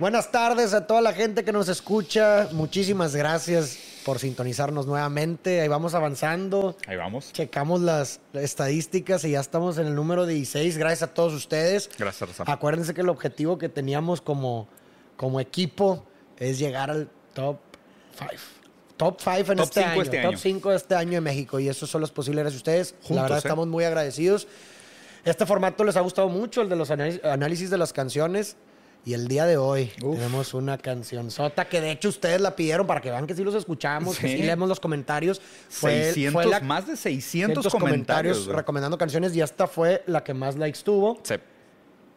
Buenas tardes a toda la gente que nos escucha. Muchísimas gracias por sintonizarnos nuevamente. Ahí vamos avanzando. Ahí vamos. Checamos las estadísticas y ya estamos en el número 16. Gracias a todos ustedes. Gracias, Raza. Acuérdense que el objetivo que teníamos como, como equipo es llegar al top 5. Top 5 en Top este, año, este Top año. 5 de este año en México. Y eso solo es posible gracias a ustedes. la Juntos, verdad, ¿eh? estamos muy agradecidos. Este formato les ha gustado mucho, el de los análisis de las canciones. Y el día de hoy Uf. tenemos una canción sota que de hecho ustedes la pidieron para que vean que sí los escuchamos, que Sí. sí leemos los comentarios. Fue, 600, fue la- más de 600 600 comentarios. recomendando canciones y esta fue la que más likes tuvo. Sí.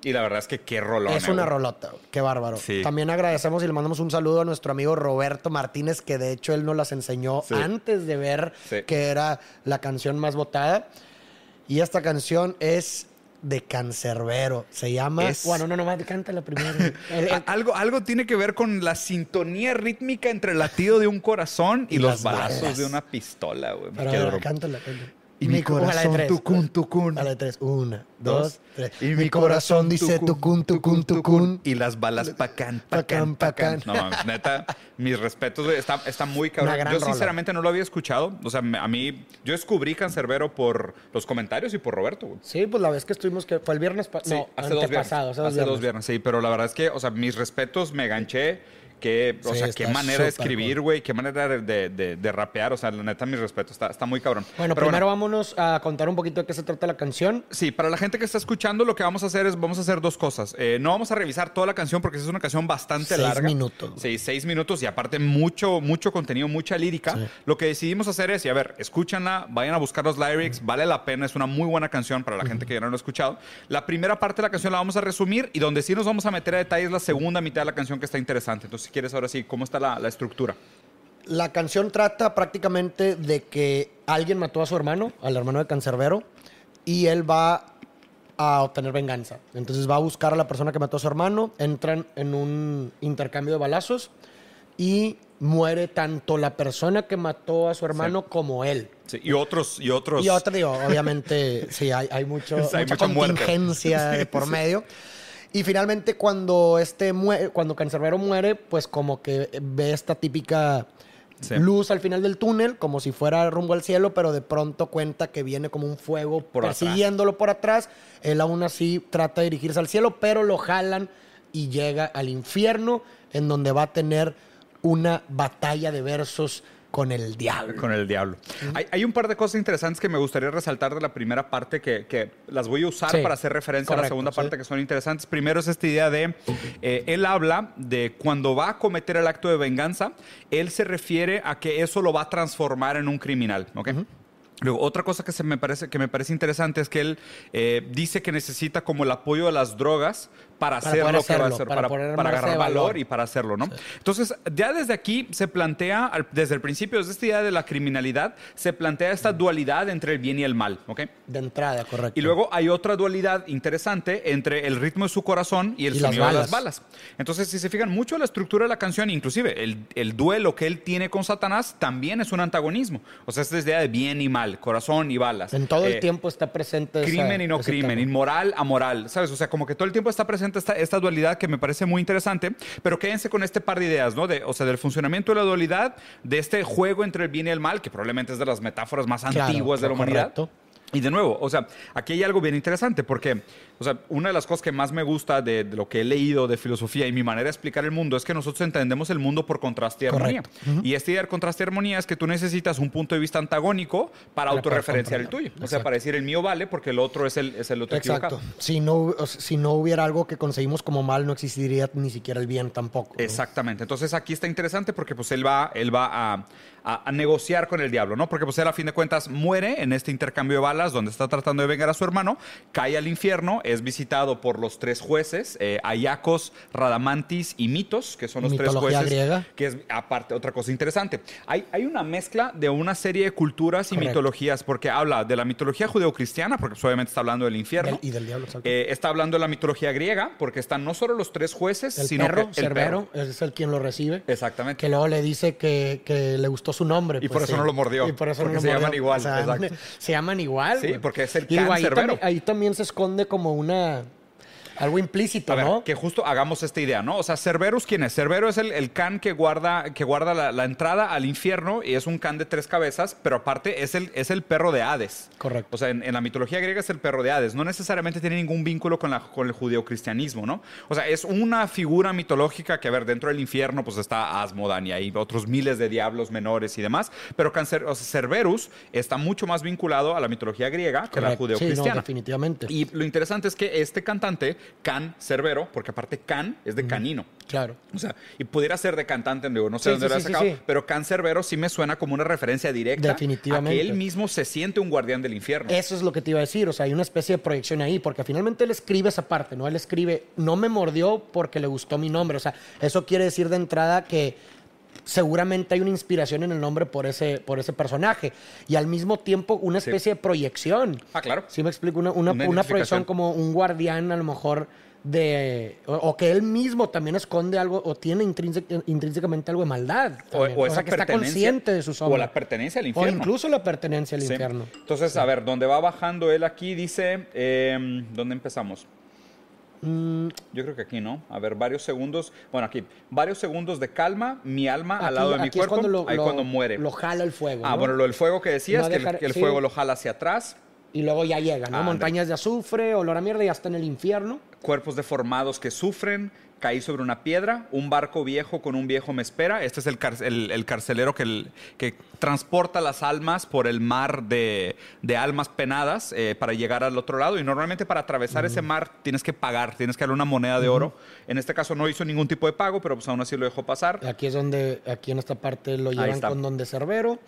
Y la verdad es que qué rolón. Es una rolota, qué bárbaro. Sí. También agradecemos y le mandamos un saludo a nuestro amigo Roberto Martínez, que de hecho él nos las enseñó Sí. antes de ver Sí. que era la canción más votada. Y esta canción es de Cancerbero. Se llama. Es- Bueno, no, nomás cántala primero. El- el- A- Algo, algo tiene que ver con la sintonía rítmica entre el latido de un corazón y, Y los balazos balas. de una pistola, güey. Pero, ver, cántala, cántala. Y mi de corazón, tucún, tucún. A la de tres. Una, Dos. tres. Y mi corazón dice tucún, tucún, tucún. Y las balas pacán, Pacán, pacán. No, mames, neta, mis respetos, güey. Está, está muy cabrón. Una gran Yo rola. sinceramente no lo había escuchado. O sea, a mí, yo descubrí Cancerbero por los comentarios y por Roberto. Sí, pues la vez que estuvimos, que fue el viernes pasado. Sí, no, hace dos viernes. antepasado, Hace, hace dos viernes. dos viernes, sí. Pero la verdad es que, o sea, mis respetos, me ganché. Que, o Sí, sea, qué manera de escribir, cool. güey. Qué manera de, de- de- rapear. O sea, la neta, mis respetos. Está, está muy cabrón. Bueno, Pero primero vámonos a contar un poquito de qué se trata la canción. Sí, para la gente que está escuchando, lo que vamos a hacer es, vamos a hacer dos cosas. Eh, no vamos a revisar toda la canción porque es una canción bastante Seis larga. minutos. Sí, seis minutos y aparte mucho, mucho contenido, mucha lírica. Sí. Lo que decidimos hacer es, y a ver, escúchanla, vayan a buscar los lyrics, vale la pena, es una muy buena canción para la gente que ya no lo ha escuchado. La primera parte de la canción la vamos a resumir y donde sí nos vamos a meter a detalle es la segunda mitad de la canción que está interesante. Entonces, si quieres ahora sí, ¿cómo está la, la estructura? La canción trata prácticamente de que alguien mató a su hermano, al hermano de Cancerbero, y él va a obtener venganza. Entonces va a buscar a la persona que mató a su hermano, entran en un intercambio de balazos y muere tanto la persona que mató a su hermano como él. Sí, y otros, y otros. Y otra, digo, obviamente, sí, hay, hay, mucho, Hay mucha mucha contingencia Sí, por sí. medio. Y finalmente, cuando este mue- cuando Cancerbero muere, pues como que ve esta típica Sí. luz al final del túnel, como si fuera rumbo al cielo, pero de pronto cuenta que viene como un fuego Por atrás. persiguiéndolo por atrás. Él aún así trata de dirigirse al cielo, pero lo jalan y llega al infierno, en donde va a tener una batalla de versos con el diablo. Con el diablo. hay, hay un par de cosas interesantes que me gustaría resaltar de la primera parte que, que las voy a usar Sí, para hacer referencia a la segunda sí. parte que son interesantes. Primero es esta idea de, eh, él habla de cuando va a cometer el acto de venganza, él se refiere a que eso lo va a transformar en un criminal, ¿ok? Luego, otra cosa que, se me parece, que me parece interesante es que él eh, dice que necesita como el apoyo de las drogas para, Para hacer lo que va a hacer, para agarrar valor valor. y para hacerlo, ¿no? Entonces, ya desde aquí se plantea, desde el principio, desde esta idea de la criminalidad, se plantea esta dualidad entre el bien y el mal, ¿ok? De entrada, correcto. Y luego hay otra dualidad interesante entre el ritmo de su corazón y el Y las sonido de las balas. Entonces, si se fijan mucho la estructura de la canción, inclusive el, el duelo que él tiene con Satanás también es un antagonismo. O sea, esta idea de bien y mal, corazón y balas. En todo Eh, el tiempo está presente esa- crimen y no crimen, tema. inmoral a moral, ¿sabes? O sea, como que todo el tiempo está presente esta, esta dualidad que me parece muy interesante, pero quédense con este par de ideas, ¿no? De, o sea, del funcionamiento de la dualidad, de este juego entre el bien y el mal, que probablemente es de las metáforas más Claro, antiguas de la humanidad. correcto. Y de nuevo, o sea, aquí hay algo bien interesante porque, o sea, una de las cosas que más me gusta de, de lo que he leído de filosofía y mi manera de explicar el mundo es que nosotros entendemos el mundo por contraste y armonía. Correcto. Y esta idea del contraste y armonía es que tú necesitas un punto de vista antagónico para Para autorreferenciar el tuyo. comprender. O sea, para decir el mío vale porque el otro es el, es el otro Exacto. equivocado. Si no, si no hubiera algo que conseguimos como mal, no existiría ni siquiera el bien tampoco. ¿no? Exactamente. Entonces aquí está interesante porque pues él va, él va a, a- a negociar con el diablo, ¿no? Porque pues él a fin de cuentas muere en este intercambio de balas donde está tratando de vengar a su hermano, cae al infierno, es visitado por los tres jueces, eh, Ayacos, Radamantis y Mitos, que son los tres jueces. griega. Que es aparte otra cosa interesante. Hay, hay una mezcla de una serie de culturas y Correcto. mitologías porque habla de la mitología judeocristiana, porque pues, obviamente está hablando del infierno. Del- y del diablo. Eh, está hablando de la mitología griega, porque están no solo los tres jueces, el sino perro, que el Cerbero, perro. es el quien lo recibe. Exactamente. Que luego le dice que, que le gustó su nombre. Y pues, por eso sí. no lo mordió, Y por eso porque no lo se llaman igual, O sea. Se llaman igual. Sí, porque es el Y digo, ahí, también, ahí también se esconde como una. Algo implícito, A ver, ¿no? que justo hagamos esta idea, ¿no? O sea, Cerberus, ¿quién es? Cerberus es el, el can que guarda, que guarda la, la entrada al infierno y es un can de tres cabezas, pero aparte es el, es el perro de Hades. Correcto. O sea, en, en la mitología griega es el perro de Hades. No necesariamente tiene ningún vínculo con, la, con el judeocristianismo, ¿no? O sea, es una figura mitológica que, a ver, dentro del infierno pues está Asmodan y hay otros miles de diablos menores y demás, pero Cancer, o sea, Cerberus está mucho más vinculado a la mitología griega que a la Correcto. Sí, no, judeocristiana. definitivamente. Y lo interesante es que este cantante, Can Cerbero, porque aparte Can es de canino. Claro. O sea, y pudiera ser de cantante, digo, no sé Sí, dónde sí, lo sí, sacado, pero Can Cerbero sí me suena como una referencia directa Definitivamente. a que él mismo se siente un guardián del infierno. Eso es lo que te iba a decir, o sea, hay una especie de proyección ahí, porque finalmente él escribe esa parte, ¿no? Él escribe, no me mordió porque le gustó mi nombre, o sea, eso quiere decir de entrada que seguramente hay una inspiración en el nombre por ese, por ese personaje, y al mismo tiempo una Sí. especie de proyección. Ah, claro. Sí me explico, una, una, Una proyección como un guardián a lo mejor de... O, o que él mismo también esconde algo o tiene intrínse- intrínsecamente algo de maldad. O, o O sea, que está consciente de sus O obras. la pertenencia al O infierno. incluso la pertenencia al Sí. infierno. Entonces, a ver, donde va bajando él aquí dice, eh, ¿dónde empezamos? Mm, Yo creo que aquí, ¿no? A ver, varios segundos. Bueno, aquí, varios segundos de calma, mi alma al lado de mi cuerpo. cuando lo- ahí lo- cuando muere. Lo jala el fuego. ah, ¿no? bueno, lo del fuego que decías, No que, el- dejar- que el sí. fuego lo jala hacia atrás. Y luego ya llega, ¿no? Ah, Montañas de azufre, olor a mierda y hasta en el infierno. cuerpos deformados que sufren, caí sobre una piedra, un barco viejo con un viejo me espera. Este es el, car- el- el carcelero que, el- que transporta las almas por el mar de, de almas penadas eh, para llegar al otro lado. Y normalmente para atravesar ese mar tienes que pagar, tienes que darle una moneda de oro. En este caso no hizo ningún tipo de pago, pero pues aún así lo dejó pasar. Aquí es donde, aquí en esta parte lo llevan con Don de Cerbero,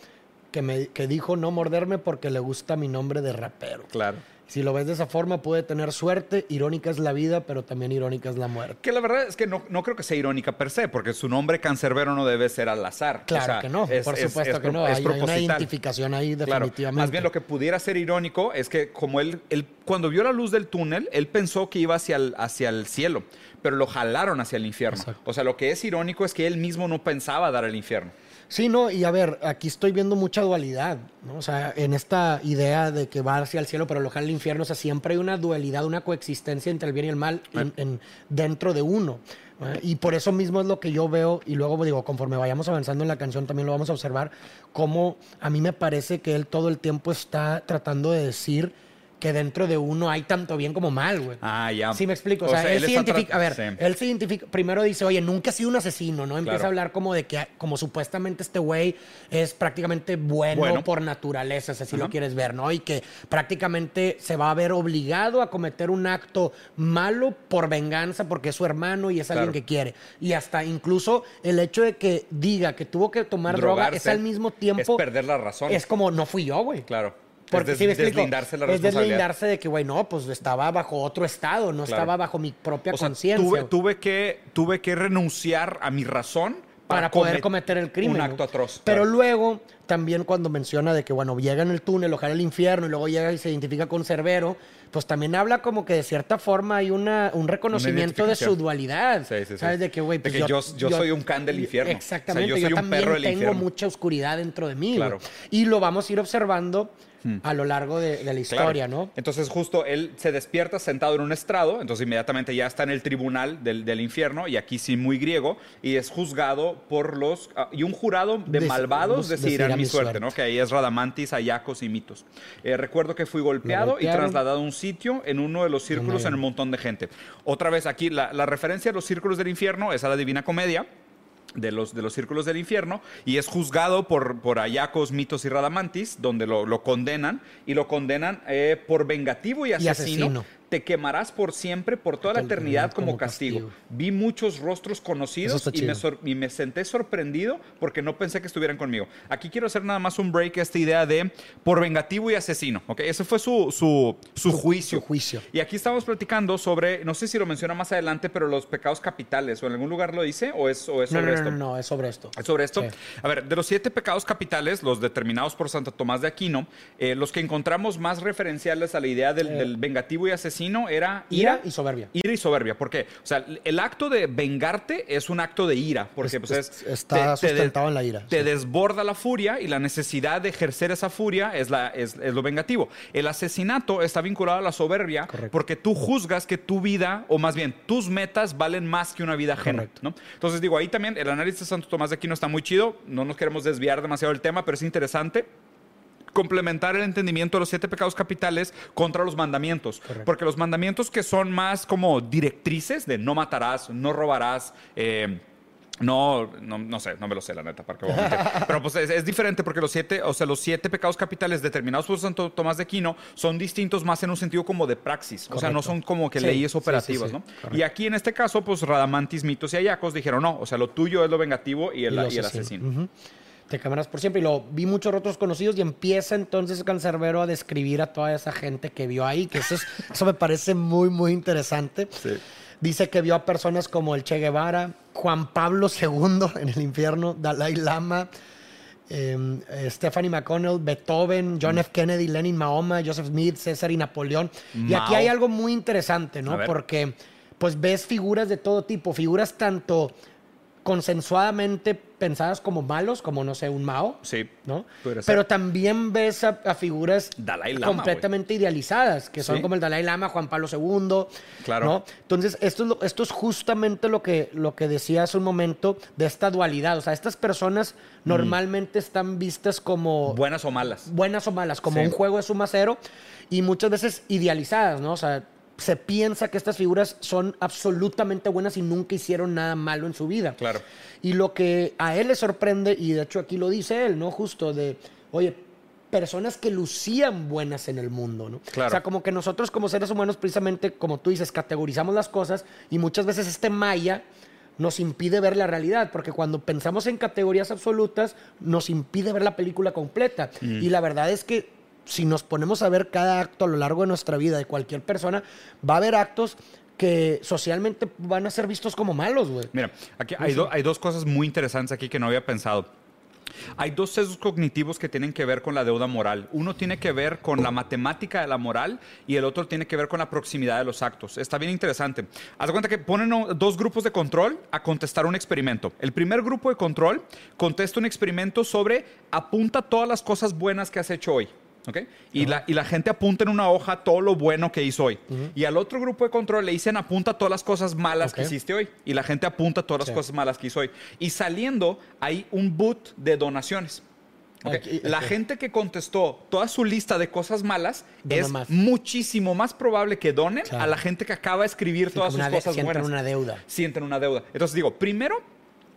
que, me, que dijo no morderme porque le gusta mi nombre de rapero. Claro. Si lo ves de esa forma, puede tener suerte. Irónica es la vida, pero también irónica es la muerte. Que la verdad es que no, no creo que sea irónica per se, porque su nombre cancerbero no debe ser al azar. Claro O sea, que no, es- por es- supuesto es que pro- no. es Hay, hay una identificación ahí Claro. definitivamente. Más bien lo que pudiera ser irónico es que como él, él cuando vio la luz del túnel, él pensó que iba hacia el, hacia el cielo, pero lo jalaron hacia el infierno. Exacto. O sea, lo que es irónico es que él mismo no pensaba dar al infierno. Sí, no, y a ver, aquí estoy viendo mucha dualidad, ¿no? O sea, en esta idea de que va hacia el cielo, pero lo jala al infierno, o sea, siempre hay una dualidad, una coexistencia entre el bien y el mal en- en- dentro de uno. ¿eh? Y por eso mismo es lo que yo veo, y luego digo, conforme vayamos avanzando en la canción también lo vamos a observar, cómo a mí me parece que él todo el tiempo está tratando de decir que dentro de uno hay tanto bien como mal, güey. Ah, ya. Sí, me explico. O, O sea, sea, él, se identifica. A ver, sí. él se identifica. Primero dice, oye, nunca he sido un asesino, ¿no? Empieza Claro. a hablar como de que, como supuestamente este güey es prácticamente bueno, Bueno. por naturaleza, si así lo quieres ver, ¿no? Y que prácticamente se va a ver obligado a cometer un acto malo por venganza porque es su hermano y es alguien que quiere. Y hasta incluso el hecho de que diga que tuvo que tomar droga es al mismo tiempo. Es perder la razón. Es como, no fui yo, güey. Claro. Porque es me explico. deslindarse la es deslindarse de que, güey, no, pues estaba bajo otro estado, no Claro. estaba bajo mi propia O sea, conciencia. tuve, tuve, que, tuve que renunciar a mi razón para poder comet- cometer el crimen. Un acto atroz. Pero claro. luego, también cuando menciona de que, bueno, llega en el túnel, ojalá el infierno, y luego llega y se identifica con Cerbero, pues también habla como que de cierta forma hay una, un reconocimiento de su dualidad. Sí, sí, sí. ¿Sabes? De que, güey, De pues que yo- yo soy un can del infierno. Exactamente. O sea, yo soy un también perro del tengo infierno. mucha oscuridad dentro de mí. Claro. Y lo vamos a ir observando a lo largo de, de la Claro. historia, ¿no? Entonces justo él se despierta sentado en un estrado, entonces inmediatamente ya está en el tribunal del, del infierno, y aquí sí muy griego, y es juzgado por los... ah, y un jurado de Dec- malvados los- decidirán mi suerte, suerte. ¿no? Que ahí es Radamantis, Ayacos y Mitos. Eh, recuerdo que fui golpeado y trasladado a un sitio en uno de los círculos en un montón de gente. Otra vez aquí, la, la referencia a los círculos del infierno es a la Divina Comedia, de los, de los círculos del infierno y es juzgado por, por Ayacos, Mitos y Radamantis, donde lo, lo condenan y lo condenan eh, por vengativo y asesino. asesino. Te quemarás por siempre, por toda la eternidad como, como castigo. castigo. Vi muchos rostros conocidos y me, y senté sorprendido porque no pensé que estuvieran conmigo. Aquí quiero hacer nada más un break a esta idea de por vengativo y asesino. ¿ok? Ese fue su, su, su juicio. su juicio. Y aquí estamos platicando sobre, no sé si lo menciona más adelante, pero los pecados capitales, o en algún lugar lo dice, o es, o es No, sobre no, esto. no, no, es sobre esto. ¿Es sobre esto? Sí. A ver, de los siete pecados capitales, los determinados por Santo Tomás de Aquino, eh, los que encontramos más referenciales a la idea del, del vengativo y asesino asesino era ira, y soberbia. Ira y soberbia. ¿Por qué? O sea, el acto de vengarte es un acto de ira. Porque pues, es, está sustentado en la ira. Te desborda la furia y la necesidad de ejercer esa furia es, la, es, lo vengativo. El asesinato está vinculado a la soberbia porque tú juzgas que tu vida, o más bien tus metas, valen más que una vida ajena. ¿no? Entonces digo, ahí también el análisis de Santo Tomás de Aquino está muy chido. No nos queremos desviar demasiado del tema, pero es interesante complementar el entendimiento de los siete pecados capitales contra los mandamientos. Porque los mandamientos que son más como directrices de no matarás, no robarás, eh, no, no, sé, no me lo sé la neta, para pero pues es, diferente porque los siete, o sea, los siete pecados capitales determinados por Santo Tomás de Aquino son distintos más en un sentido como de praxis, o sea, no son como que leyes operativas, ¿no? Y aquí en este caso, pues Radamantis, Mitos y Ayacos dijeron, no, o sea, lo tuyo es lo vengativo y el, asesino te cámaras por siempre. Y lo vi muchos otros conocidos y empieza entonces Cancerbero a describir a toda esa gente que vio ahí, que eso, eso me parece muy, muy interesante. Dice que vio a personas como el Che Guevara, Juan Pablo II en el infierno, Dalai Lama, em, eh, Stephanie McConnell, Beethoven, John F. Kennedy, Lenin Mahoma, Joseph Smith, César y Napoleón. Y aquí hay algo muy interesante, ¿no? Porque pues ves figuras de todo tipo, figuras tanto consensuadamente pensadas como malos, como no sé, un Mao. Sí. ¿no? Pero también ves a, figuras completamente idealizadas, que son como el Dalai Lama, Juan Pablo II. Claro. ¿no? Entonces, esto es, esto es justamente lo que, lo que decía hace un momento de esta dualidad. O sea, estas personas mm. normalmente están vistas como. Buenas o malas. Buenas o malas, como un juego de suma cero y muchas veces idealizadas, ¿no? O sea, se piensa que estas figuras son absolutamente buenas y nunca hicieron nada malo en su vida. Claro. Y lo que a él le sorprende, y de hecho aquí lo dice él, ¿no? Justo de, oye, personas que lucían buenas en el mundo, ¿no? Claro. O sea, como que nosotros como seres humanos, precisamente, como tú dices, categorizamos las cosas y muchas veces este maya nos impide ver la realidad, porque cuando pensamos en categorías absolutas, nos impide ver la película completa. Mm. Y la verdad es que si nos ponemos a ver cada acto a lo largo de nuestra vida de cualquier persona, va a haber actos que socialmente van a ser vistos como malos, güey. Mira, aquí hay, hay dos cosas muy interesantes aquí que no había pensado. Hay dos sesgos cognitivos que tienen que ver con la deuda moral. Uno tiene que ver con la matemática de la moral y el otro tiene que ver con la proximidad de los actos. Está bien interesante. Haz de cuenta que ponen dos grupos de control a contestar un experimento. El primer grupo de control contesta un experimento sobre apunta todas las cosas buenas que has hecho hoy. Y, la, y la gente apunta en una hoja todo lo bueno que hizo hoy. Y al otro grupo de control le dicen apunta todas las cosas malas que hiciste hoy. Y la gente apunta todas las cosas malas que hizo hoy. Y saliendo hay un boot de donaciones. la gente que contestó toda su lista de cosas malas es muchísimo más probable que donen a la gente que acaba de escribir todas sus cosas buenas. Sienten una deuda. Sienten una deuda. Entonces digo, primero,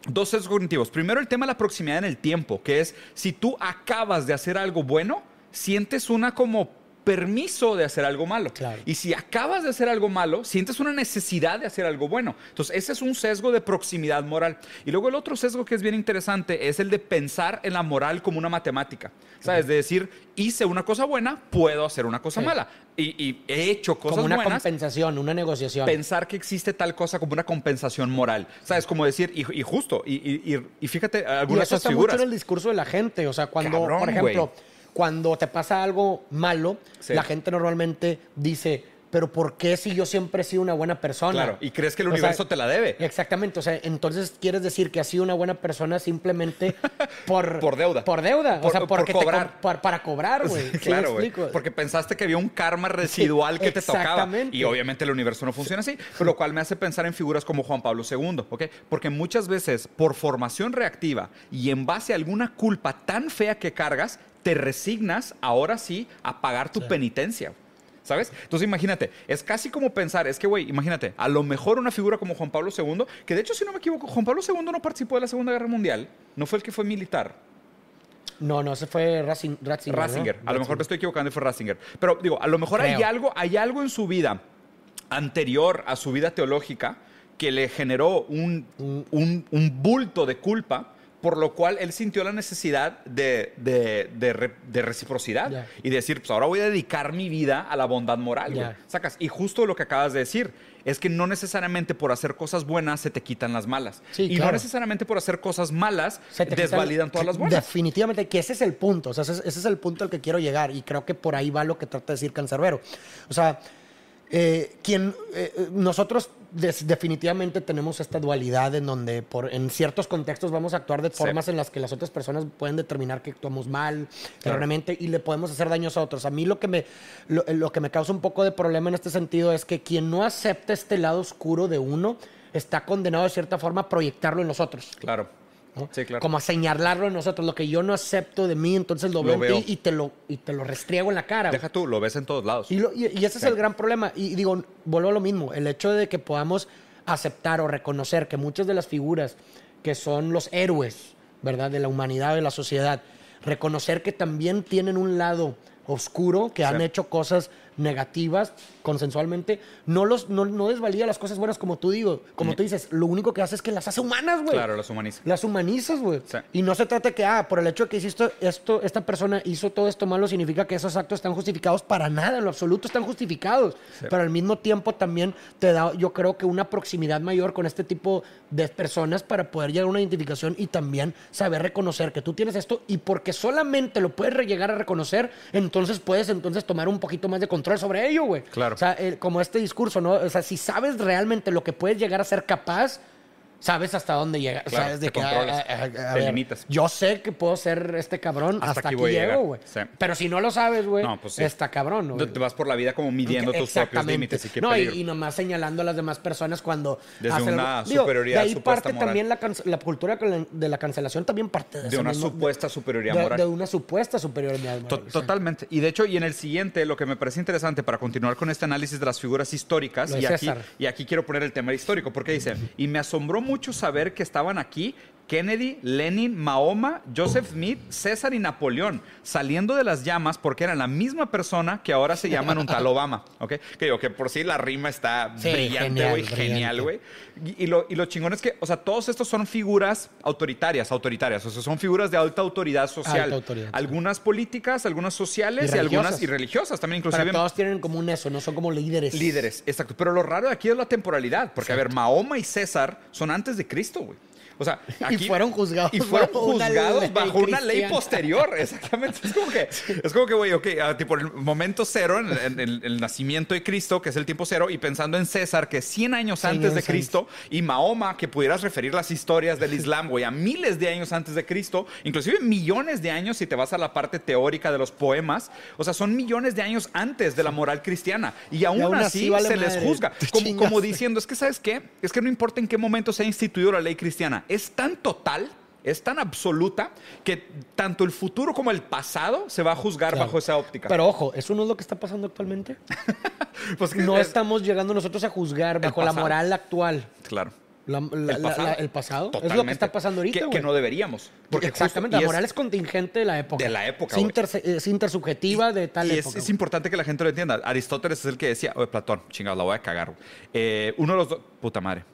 dos sesgos cognitivos. Primero, el tema de la proximidad en el tiempo, que es si tú acabas de hacer algo bueno, sientes una como permiso de hacer algo malo. Y si acabas de hacer algo malo, sientes una necesidad de hacer algo bueno. Entonces, ese es un sesgo de proximidad moral. Y luego el otro sesgo que es bien interesante es el de pensar en la moral como una matemática. ¿Sabes? De decir, hice una cosa buena, puedo hacer una cosa mala. Y, he hecho cosas como una compensación, una negociación. Pensar que existe tal cosa como una compensación moral. ¿Sabes? Como decir, y, justo, y, fíjate, algunas y eso está mucho en el discurso de la gente. O sea, cuando, por ejemplo cuando te pasa algo malo, la gente normalmente dice, pero ¿por qué si yo siempre he sido una buena persona? Claro, y crees que el universo te la debe. Exactamente, o sea, entonces quieres decir que has sido una buena persona simplemente por... por deuda. Por deuda, o sea, porque por cobrar. para cobrar, güey. claro, güey. Porque pensaste que había un karma residual que te tocaba. Y obviamente el universo no funciona así, lo cual me hace pensar en figuras como Juan Pablo II, ¿ok? Porque muchas veces por formación reactiva y en base a alguna culpa tan fea que cargas, te resignas ahora sí a pagar tu penitencia. ¿Sabes? Entonces imagínate, es casi como pensar, es que, güey, imagínate, a lo mejor una figura como Juan Pablo II, que de hecho, si no me equivoco, Juan Pablo II no participó de la Segunda Guerra Mundial, no fue el que fue militar. No, no, ese fue Ratzinger. Ratzinger. A lo mejor me estoy equivocando y fue Ratzinger. Pero digo, a lo mejor hay algo, hay algo en su vida anterior a su vida teológica que le generó un, un, un bulto de culpa por lo cual él sintió la necesidad de, reciprocidad y decir, pues ahora voy a dedicar mi vida a la bondad moral. Sacas. Y justo lo que acabas de decir es que no necesariamente por hacer cosas buenas se te quitan las malas. y no necesariamente por hacer cosas malas se desvalidan todas las buenas. Definitivamente, que ese es el punto. O sea, ese, es el punto al que quiero llegar. Y creo que por ahí va lo que trata de decir Cancerbero. O sea, eh, quien, eh, nosotros des- definitivamente tenemos esta dualidad en donde por, en ciertos contextos vamos a actuar de formas en las que las otras personas pueden determinar que actuamos mal, Claro. erróneamente, y le podemos hacer daños a otros. A mí lo que, me, lo, lo que me causa un poco de problema en este sentido es que quien no acepta este lado oscuro de uno está condenado de cierta forma a proyectarlo en los otros. Claro. ¿No? Sí, claro. Como a señalarlo en nosotros. Lo que yo no acepto de mí, entonces lo, Lo veo, en ti y te lo, y te lo restriego en la cara. güey. Deja tú, lo ves en todos lados. Y, lo- y- y ese es el gran problema. Y digo, vuelvo a lo mismo, el hecho de que podamos aceptar o reconocer que muchas de las figuras que son los héroes, ¿verdad? De la humanidad, de la sociedad, reconocer que también tienen un lado oscuro, que han hecho cosas negativas consensualmente, no, los, no, no desvalida las cosas buenas como tú digo, como tú dices, lo único que hace es que las hace humanas, güey. Claro, los humaniza. Las humanizas, güey. Sí. Y no se trata de que, ah, por el hecho de que hiciste esto, esta persona hizo todo esto malo, significa que esos actos están justificados para nada, en lo absoluto están justificados. Sí. Pero al mismo tiempo también te da, yo creo que una proximidad mayor con este tipo de personas para poder llegar a una identificación y también saber reconocer que tú tienes esto y porque solamente lo puedes llegar a reconocer, entonces puedes entonces tomar un poquito más de control sobre ello, güey. Claro. O sea, eh, como este discurso, ¿no? O sea, si sabes realmente lo que puedes llegar a ser capaz, sabes hasta dónde llegas. Claro, sabes de te que, controlas, ah, ah, ah, a te ver, limitas. Yo sé que puedo ser este cabrón, Hasta hasta, aquí llego, güey. Sí. Pero si no lo sabes, güey, No, pues sí. está cabrón, güey. Te vas por la vida como midiendo tus propios límites y qué no, y, nomás señalando a las demás personas cuando Desde hacen una algo. Digo, superioridad De ahí parte moral. también la, cultura de la cancelación también parte de, de ese una mismo- supuesta superioridad de, moral. de una supuesta superioridad moral. To-. Totalmente. Y de hecho, y en el siguiente, lo que me parece interesante para continuar con este análisis de las figuras históricas, de y aquí, y aquí quiero poner el tema histórico, porque dice, y me asombró mucho saber que estaban aquí Kennedy, Lenin, Mahoma, Joseph Smith, César y Napoleón, saliendo de las llamas porque eran la misma persona que ahora se llaman un tal Obama, ¿ok? Que digo, que por sí la rima está Sí, brillante, güey, genial, güey. Y, y lo, y lo chingón es que, o sea, todos estos son figuras autoritarias, autoritarias, o sea, son figuras de alta autoridad social. Alta autoridad, sí. Algunas políticas, algunas sociales Y y, algunas y religiosas también, Pero inclusive. todos tienen en común eso, no son como líderes. Líderes, exacto. Pero lo raro de aquí es la temporalidad, porque a ver, Mahoma y César son antes de Cristo, güey. O sea, Y fueron juzgados y fueron una juzgados bajo una ley posterior, exactamente. Es como que, es como que, güey, ok, ah, tipo el momento cero, en, en- en el nacimiento de Cristo, que es el tiempo cero, y pensando en César, que 100 años antes de Cristo, y Mahoma, que pudieras referir las historias del Islam, güey, a miles de años antes de Cristo, inclusive millones de años si te vas a la parte teórica de los poemas, o sea, son millones de años antes de la moral cristiana, y aún, aún así, así vale se les juzga, como, como diciendo, es que, ¿sabes qué? Es que no importa en qué momento se ha instituido la ley cristiana, es tan total, es tan absoluta, que tanto el futuro como el pasado se va a juzgar Claro. bajo esa óptica. Pero ojo, ¿eso no es lo que está pasando actualmente? Pues No es- estamos llegando nosotros a juzgar bajo la moral actual. Claro. La- la- El pasado. la- el pasado. Es lo que está pasando ahorita, Que, que no deberíamos. Porque Exactamente, justo- la es- moral es contingente de la época. De la época, Es, interse- es intersubjetiva de tal y es, época. es güey. importante que la gente lo entienda. Aristóteles es el que decía, oye, Platón, chingado, la voy a cagar. Eh, uno de los dos, puta madre.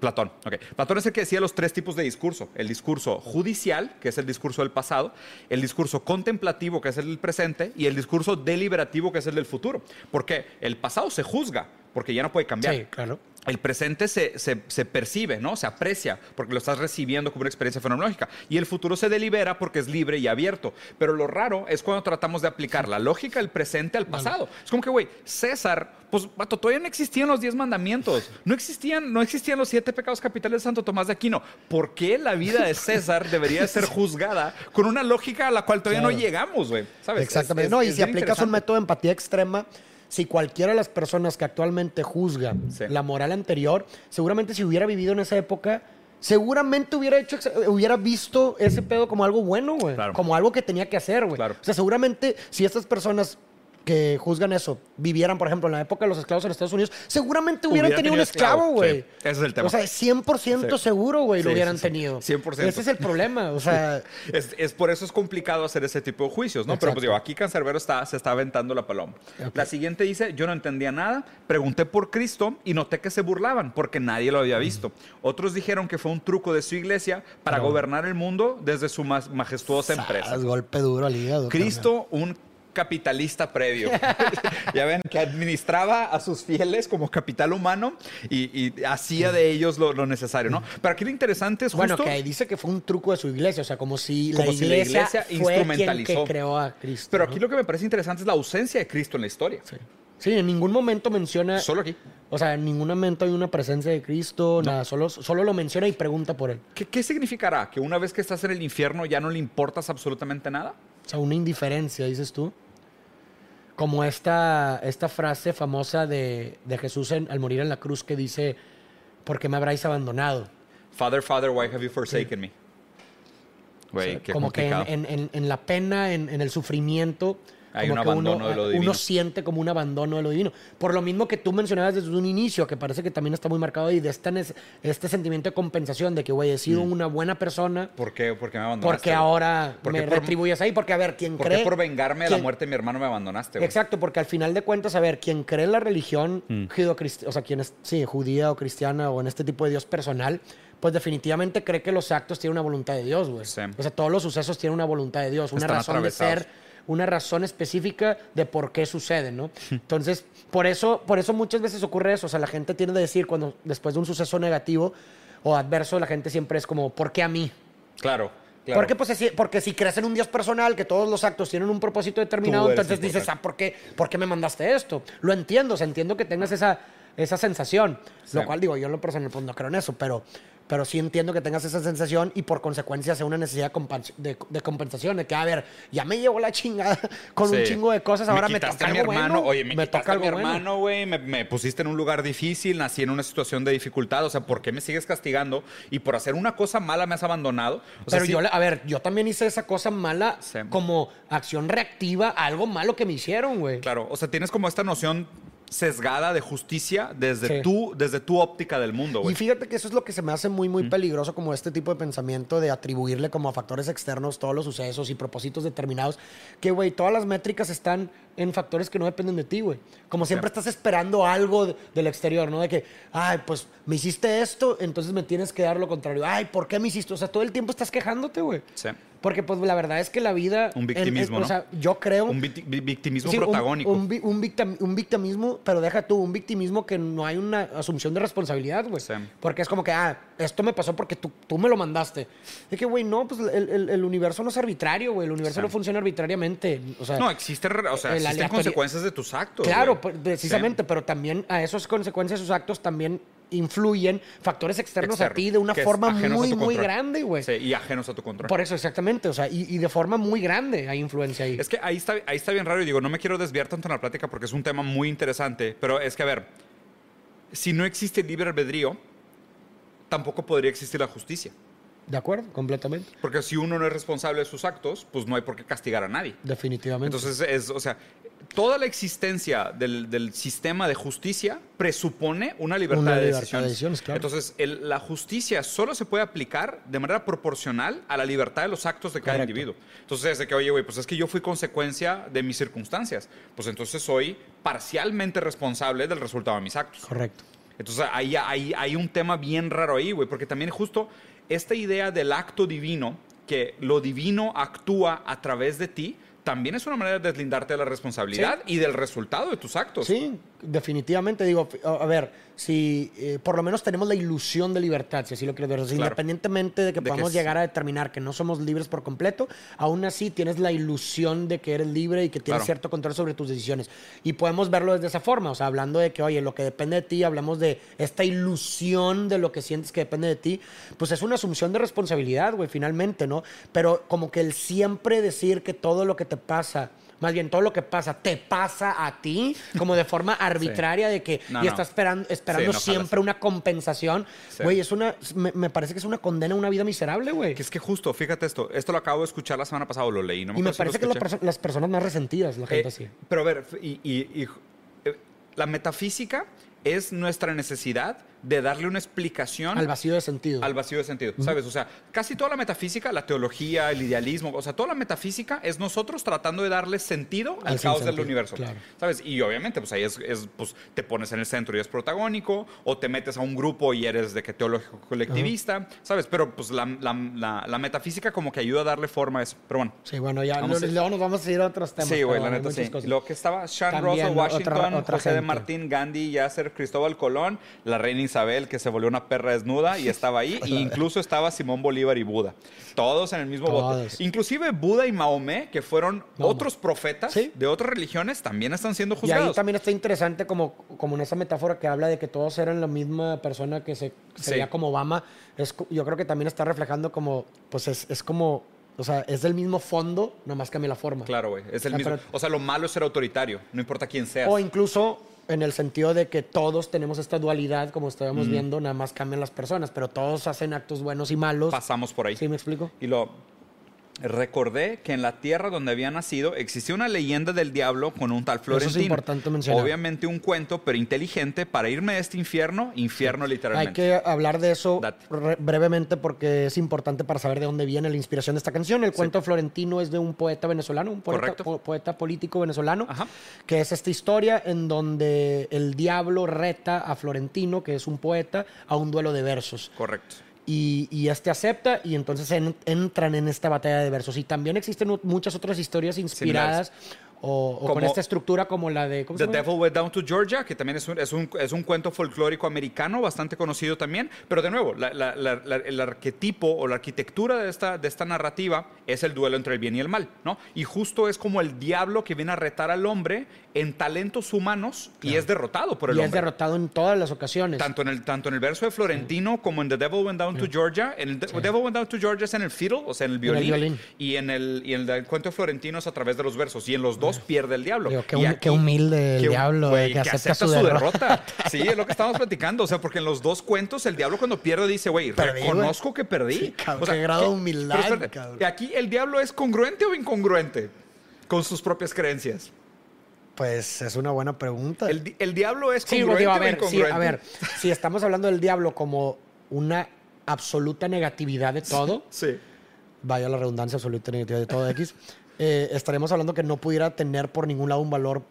Pla- Platón, ok. Platón es el que decía los tres tipos de discurso. El discurso judicial, que es el discurso del pasado, el discurso contemplativo, que es el del presente, y el discurso deliberativo, que es el del futuro. Porque el pasado se juzga, porque ya no puede cambiar. Sí, claro. El presente se, se- se percibe, ¿no? Se aprecia porque lo estás recibiendo como una experiencia fenomenológica. Y el futuro se delibera porque es libre y abierto. Pero lo raro es cuando tratamos de aplicar la lógica del presente al pasado. Es como que, güey, César, pues, vato, todavía no existían los diez mandamientos. No existían, no existían los siete pecados capitales de Santo Tomás de Aquino. ¿Por qué la vida de César debería de ser juzgada con una lógica a la cual todavía no llegamos, güey? ¿Sabes? Exactamente. Es- no, y si aplicas un método de empatía extrema, si cualquiera de las personas que actualmente juzga Sí. la moral anterior, seguramente si hubiera vivido en esa época, seguramente hubiera hecho, hubiera visto ese pedo como algo bueno, güey. Claro. Como algo que tenía que hacer, güey. Claro. O sea, seguramente si estas personas que juzgan eso vivieran, por ejemplo, en la época de los esclavos en Estados Unidos, seguramente hubieran Hubieran tenido un tenido esclavo, esclavo, güey. sí. Ese es el tema. O sea, 100% Sí. seguro, güey, lo sí, hubieran tenido. 100%. Ese es el problema, o sea... Es, es por eso es complicado hacer ese tipo de juicios, ¿no? Pero pues digo, aquí Cancerbero está, se está aventando la paloma. La siguiente dice, yo no entendía nada, pregunté por Cristo y noté que se burlaban porque nadie lo había visto. Otros dijeron que fue un truco de su iglesia para gobernar el mundo desde su majestuosa empresa. Golpe duro al hígado. Cristo, un capitalista previo. ya ven, que administraba a sus fieles como capital humano y, y hacía de ellos lo, lo necesario, ¿no? Pero aquí lo interesante es Bueno, justo... que dice que fue un truco de su iglesia, o sea, como si, Como la, si la iglesia quien instrumentalizó. que creó a Cristo. Pero ¿no? aquí lo que me parece interesante es la ausencia de Cristo en la historia. Sí, en ningún momento menciona. Solo aquí. O sea, en ningún momento hay una presencia de Cristo, nada. Solo, solo lo menciona y pregunta por él. ¿Qué, ¿Qué significará? ¿Que una vez que estás en el infierno ya no le importas absolutamente nada? O sea, una indiferencia, dices tú. Como esta, esta frase famosa de, de Jesús en- al morir en la cruz que dice, ¿por qué me habráis abandonado? Father, Father, why have you forsaken me? Güey, O sea, qué como que en, complicado. en- en- la pena, en, en el sufrimiento, Hay como un que abandono uno, de lo uno divino. siente como un abandono de lo divino. Por lo mismo que tú mencionabas desde un inicio, que parece que también está muy marcado ahí, de este, este sentimiento de compensación, de que, güey, he sido una buena persona ¿Por qué, por qué me abandonaste? porque ahora ¿Por qué me por- retribuyes ahí. Porque, a ver, quien ¿Por cree... por vengarme de la muerte de mi hermano me abandonaste? güey? Exacto, porque al final de cuentas, a ver, quien cree en la religión Mm. o sea, quien es, sí, judía o cristiana o en este tipo de Dios personal, pues definitivamente cree que los actos tienen una voluntad de Dios, güey. Sí. O sea, todos los sucesos tienen una voluntad de Dios, una Están razón de ser, una razón específica de por qué suceden, ¿no? Entonces, por eso, por eso muchas veces ocurre eso. O sea, la gente tiende a decir cuando después de un suceso negativo o adverso, la gente siempre es como, ¿por qué a mí? Claro, claro. Porque, pues, si, porque si crees en un Dios personal, que todos los actos tienen un propósito determinado, entonces dices, ah, ¿por qué, ¿por qué me mandaste esto? Lo entiendo, o sea, entiendo que tengas esa, esa sensación. Sí. Lo cual digo, yo en lo personal pues, no creo en eso, pero, pero sí entiendo que tengas esa sensación y por consecuencia sea una necesidad de de, compensación, de que, a ver, ya me llevo la chingada con un chingo de cosas, ahora me, quitaste toca a mi algo hermano. bueno. Oye, me, toca a mi bueno. hermano, güey. Me, me pusiste en un lugar difícil, nací en una situación de dificultad. O sea, ¿por qué me sigues castigando? Y por hacer una cosa mala me has abandonado. O Pero yo, a ver, yo también hice esa cosa mala Sí. como acción reactiva a algo malo que me hicieron, güey. Claro, o sea, tienes como esta noción sesgada de justicia desde, Sí. tu, desde tu óptica del mundo, Y güey. fíjate que eso es lo que se me hace muy, muy peligroso, como este tipo de pensamiento de atribuirle como a factores externos todos los sucesos y propósitos determinados. Que, güey, todas las métricas están en factores que no dependen de ti, güey. Como siempre estás esperando algo de- del exterior, ¿no? De que, ay, pues me hiciste esto, entonces me tienes que dar lo contrario. Ay, ¿por qué me hiciste? O sea, todo el tiempo estás quejándote, güey. Sí. Porque, pues, la verdad es que la vida... Un en- en- victimismo, O sea, yo creo... Un victi- vi- victimismo Sí, un- protagónico. Un, un victim- un victimismo, pero deja tú, un victimismo que no hay una asunción de responsabilidad, güey. Sí. Porque es como que, ah, esto me pasó porque tú, tú me lo mandaste. Es que, güey, no, pues el, el- el universo no es arbitrario, güey. El universo Sí. no funciona arbitrariamente. O sea, no, existe, o sea, existen consecuencias de tus actos. claro, güey. pues, precisamente, pero también a esas consecuencias, esos actos también influyen factores externos a ti de una forma muy, muy grande, güey. Sí, y ajenos a tu control. Por eso, exactamente. O sea, y, y de forma muy grande hay influencia ahí. Es que ahí está, ahí está bien raro y digo, no me quiero desviar tanto en la plática porque es un tema muy interesante, pero es que, a ver, si no existe libre albedrío, tampoco podría existir la justicia. De acuerdo, completamente. Porque si uno no es responsable de sus actos, pues no hay por qué castigar a nadie. Definitivamente. Entonces, es, o sea, toda la existencia del, del sistema de justicia presupone una libertad, Una de, libertad decisiones. de decisiones, claro. Entonces, el- la justicia solo se puede aplicar de manera proporcional a la libertad de los actos de cada Correcto. individuo. Entonces, es de que, oye, güey, pues es que yo fui consecuencia de mis circunstancias. Pues entonces soy parcialmente responsable del resultado de mis actos. Correcto. Entonces hay, hay un tema bien raro ahí, güey, porque también justo esta idea del acto divino, que lo divino actúa a través de ti, también es una manera de deslindarte de la responsabilidad y del resultado de tus actos. Sí, definitivamente. Digo, a ver, si eh, por lo menos tenemos la ilusión de libertad, si así lo quiero ver. Claro. Independientemente de que De que podamos es- llegar a determinar que no somos libres por completo, aún así tienes la ilusión de que eres libre y que tienes Claro. cierto control sobre tus decisiones. Y podemos verlo desde esa forma. O sea, hablando de que, oye, lo que depende de ti, hablamos de esta ilusión de lo que sientes que depende de ti, pues es una asunción de responsabilidad, güey, finalmente, ¿no? Pero como que el siempre decir que todo lo que te pasa más bien todo lo que pasa te pasa a ti como de forma arbitraria de que No, y no. está esperando esperando Sí, no, siempre una compensación. Sí. güey es una me, me parece que es una condena a una vida miserable güey. Que es que justo, fíjate esto, esto lo acabo de escuchar la semana pasada, lo leí, no me y me si parece que perso- las personas más resentidas la gente Eh, así. Pero a ver, y, y- y, eh, la metafísica es nuestra necesidad de darle una explicación al vacío de sentido al vacío de sentido, ¿sabes? O sea, casi toda la metafísica, la teología, el idealismo, o sea, toda la metafísica es nosotros tratando de darle sentido al, Al caos del universo, claro. ¿sabes? Y obviamente, pues ahí es, es, pues, te pones en el centro y es protagónico, o te metes a un grupo y eres de que teológico colectivista, ¿sabes? Pero pues la, la- la- la metafísica como que ayuda a darle forma a eso. Pero bueno. sí bueno ya Vamos no- a- luego nos vamos a ir a otros temas Sí, güey, la neta sí. Lo que estaba Sean Russell, Washington, otra José de. Martín, Gandhi, Yasser, Cristóbal Colón, la reina Isabel que se volvió una perra desnuda y estaba ahí. e incluso estaba Simón Bolívar y Buda. Todos en el mismo bote. Todos. Inclusive Buda y Mahomé, que fueron Mahoma. otros profetas Sí. de otras religiones, también están siendo Y ahí juzgados. también está interesante como, como en esa metáfora que habla de que todos eran la misma persona que se sería Sí. como Obama. Es, yo creo que también está reflejando como, pues es, es como, o sea, es del mismo fondo, nomás cambia la forma. Claro, güey. Es el mismo. pero- O sea, lo malo es ser autoritario. No importa quién seas. O incluso en el sentido de que todos tenemos esta dualidad, como estábamos viendo, nada más cambian las personas, pero todos hacen actos buenos y malos. Pasamos por ahí. ¿Sí me explico? Y lo recordé que en la tierra donde había nacido existía una leyenda del diablo con un tal Eso es Florentino. importante mencionar. Obviamente un cuento, pero inteligente para irme de este infierno, infierno Hay literalmente. que hablar de eso brevemente porque es importante para saber de dónde viene la inspiración de esta canción. El cuento florentino es de un poeta venezolano, un poeta, Correcto. po- poeta político venezolano, Ajá. que es esta historia en donde el diablo reta a Florentino, que es un poeta, a un duelo de versos. Correcto. Y, y este acepta y entonces en- entran en esta batalla de versos. Y también existen muchas otras historias inspiradas o, o con esta estructura como la de... ¿cómo se The llama? Devil Went Down to Georgia, que también es un, es un, es un cuento folclórico americano bastante conocido también. Pero de nuevo, la- la- la- el arquetipo o la arquitectura de esta, de esta narrativa es el duelo entre el bien y el mal, ¿no? Y justo es como el diablo que viene a retar al hombre en talentos humanos y es derrotado por el y es hombre. derrotado en todas las ocasiones. Tanto en, el, tanto en el verso de Florentino como en The Devil Went Down to Georgia. En el The Devil Went Down to Georgia es en el fiddle, o sea, en el el violín. violín. Y en el, y en el cuento de Florentino es a través de los versos. Y en los dos pierde el diablo. Digo, qué Y hum- qué humilde el qué- diablo, güey, que acepta su derrota. Sí, es lo que estamos platicando. O sea, porque en los dos cuentos el diablo cuando pierde dice, güey, reconozco que perdí. Sí, cabrón, O sea, qué grado de ¿qué- humildad, espérate, cabrón. ¿y aquí el diablo es congruente o incongruente con sus propias creencias? Pues es una buena pregunta. El, di- el diablo es Sí, congruente digo, a o ver, sí, incongruente. a ver, si estamos hablando del diablo como una absoluta negatividad de todo, Sí. vaya la redundancia absoluta negatividad de todo X, eh, estaremos hablando que no pudiera tener por ningún lado un valor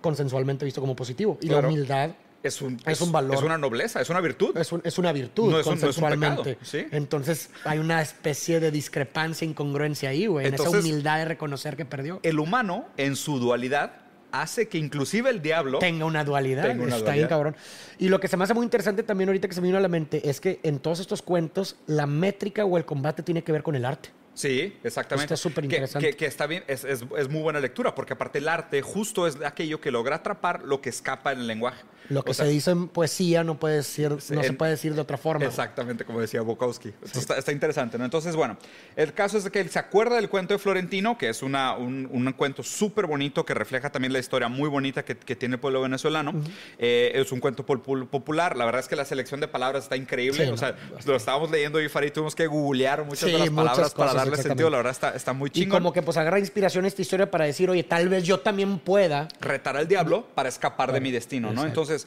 consensualmente visto como positivo. Y Claro. la humildad Es un, Es un valor. Es una nobleza, es una virtud. es, un- es una virtud No es un- no es un consensualmente. pecado, ¿sí? Entonces hay una especie de discrepancia, incongruencia ahí, güey, en esa humildad de reconocer que perdió. El humano, en su dualidad, hace que inclusive el diablo... tenga una dualidad. Tenga una Está bien, cabrón. Y lo que se me hace muy interesante también ahorita que se me vino a la mente es que en todos estos cuentos la métrica o el combate tiene que ver con el arte. Sí, exactamente. Está súper Que- interesante. Que, que está bien, es, es- es muy buena lectura, porque aparte el arte justo es aquello que logra atrapar lo que escapa en el lenguaje. Lo que O sea, se dice en poesía no puede decir, no se en- puede decir de otra forma. Exactamente, como decía Bukowski. Entonces, está, está interesante, ¿no? Entonces, bueno, el caso es de que él se acuerda del cuento de Florentino, que es una, un, un cuento súper bonito que refleja también la historia muy bonita que, que tiene el pueblo venezolano. Eh, es un cuento popular. La verdad es que la selección de palabras está increíble. Sí, o no, sea, lo estábamos leyendo y Farid tuvimos que googlear muchas Sí, de las palabras para cosas, darle exactamente. sentido. La verdad está, está muy Y chingón. como que pues agarra inspiración esta historia para decir, oye, tal vez yo también pueda. retar al diablo para escapar de mi destino, ¿no? Exacto. Entonces,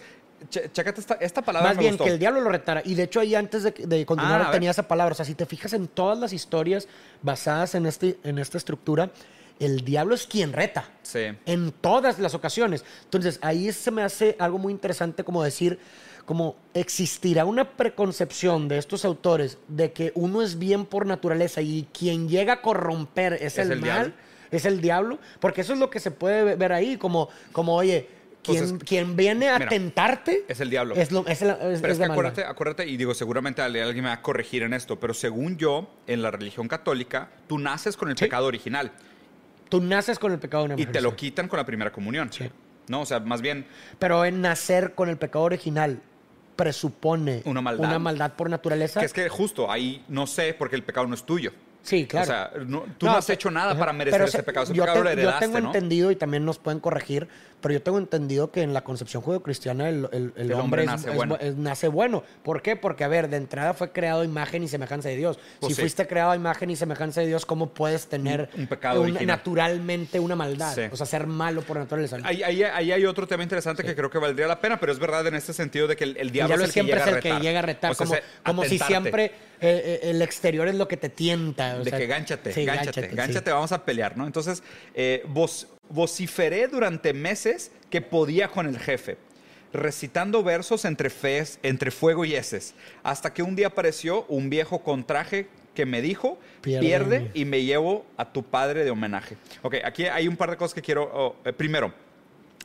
chécate esta, esta palabra Más me bien gustó. que el diablo lo retara. Y de hecho ahí antes de, de continuar Ah, tenía esa palabra. O sea, si te fijas en todas las historias basadas en, este, en esta estructura, el diablo es quien reta. Sí. En todas las ocasiones. Entonces ahí se me hace algo muy interesante como decir, como existirá una preconcepción de estos autores de que uno es bien por naturaleza y quien llega a corromper es, Es el, el mal, diablo. es el diablo, porque eso es lo que se puede ver ahí, como, como oye, quien, Entonces, quien viene a mira, tentarte es el diablo. Es, lo, es, el- es- Pero es que acuérdate, acuérdate, y digo, seguramente alguien me va a corregir en esto, pero según yo, en la religión católica, tú naces con el Sí. pecado original Tú naces con el pecado una y te lo quitan con la primera comunión. Sí. No, o sea, más bien, Pero en nacer con el pecado original presupone Una maldad. una maldad por naturaleza. que es que justo ahí no sé porque el pecado no es tuyo. Sí, claro. O sea, no- tú no, has hecho nada ajá. para merecer Pero ese se- pecado. Ese yo pecado te- lo heredaste, Yo tengo ¿no? entendido, y también nos pueden corregir, pero yo tengo entendido que en la concepción judeocristiana el, el- el El hombre nace es bueno. bu- es- nace bueno. ¿Por qué? Porque, a ver, de entrada fue creado imagen y semejanza de Dios. Pues si sí. fuiste creado a imagen y semejanza de Dios, ¿cómo puedes tener Un- un pecado naturalmente una maldad? Sí. O sea, ser malo por naturaleza. Ahí, ahí- ahí hay otro tema interesante que creo que valdría la pena, pero es verdad en este sentido de que el, diablo, diablo es el siempre que es llega el que a retar. llega a retar, O sea, como, como si siempre eh, eh, el exterior es lo que te tienta. o de sea, que gánchate, gánchate, gánchate, vamos a pelear, ¿no? Entonces, eh, vos- vociferé durante meses que podía con el jefe, recitando versos entre, fes, entre fuego y heces, hasta que un día apareció un viejo con traje que me dijo, Pierde. pierde, y me llevo a tu padre de homenaje. Ok, aquí hay un par de cosas que quiero... oh, eh, primero,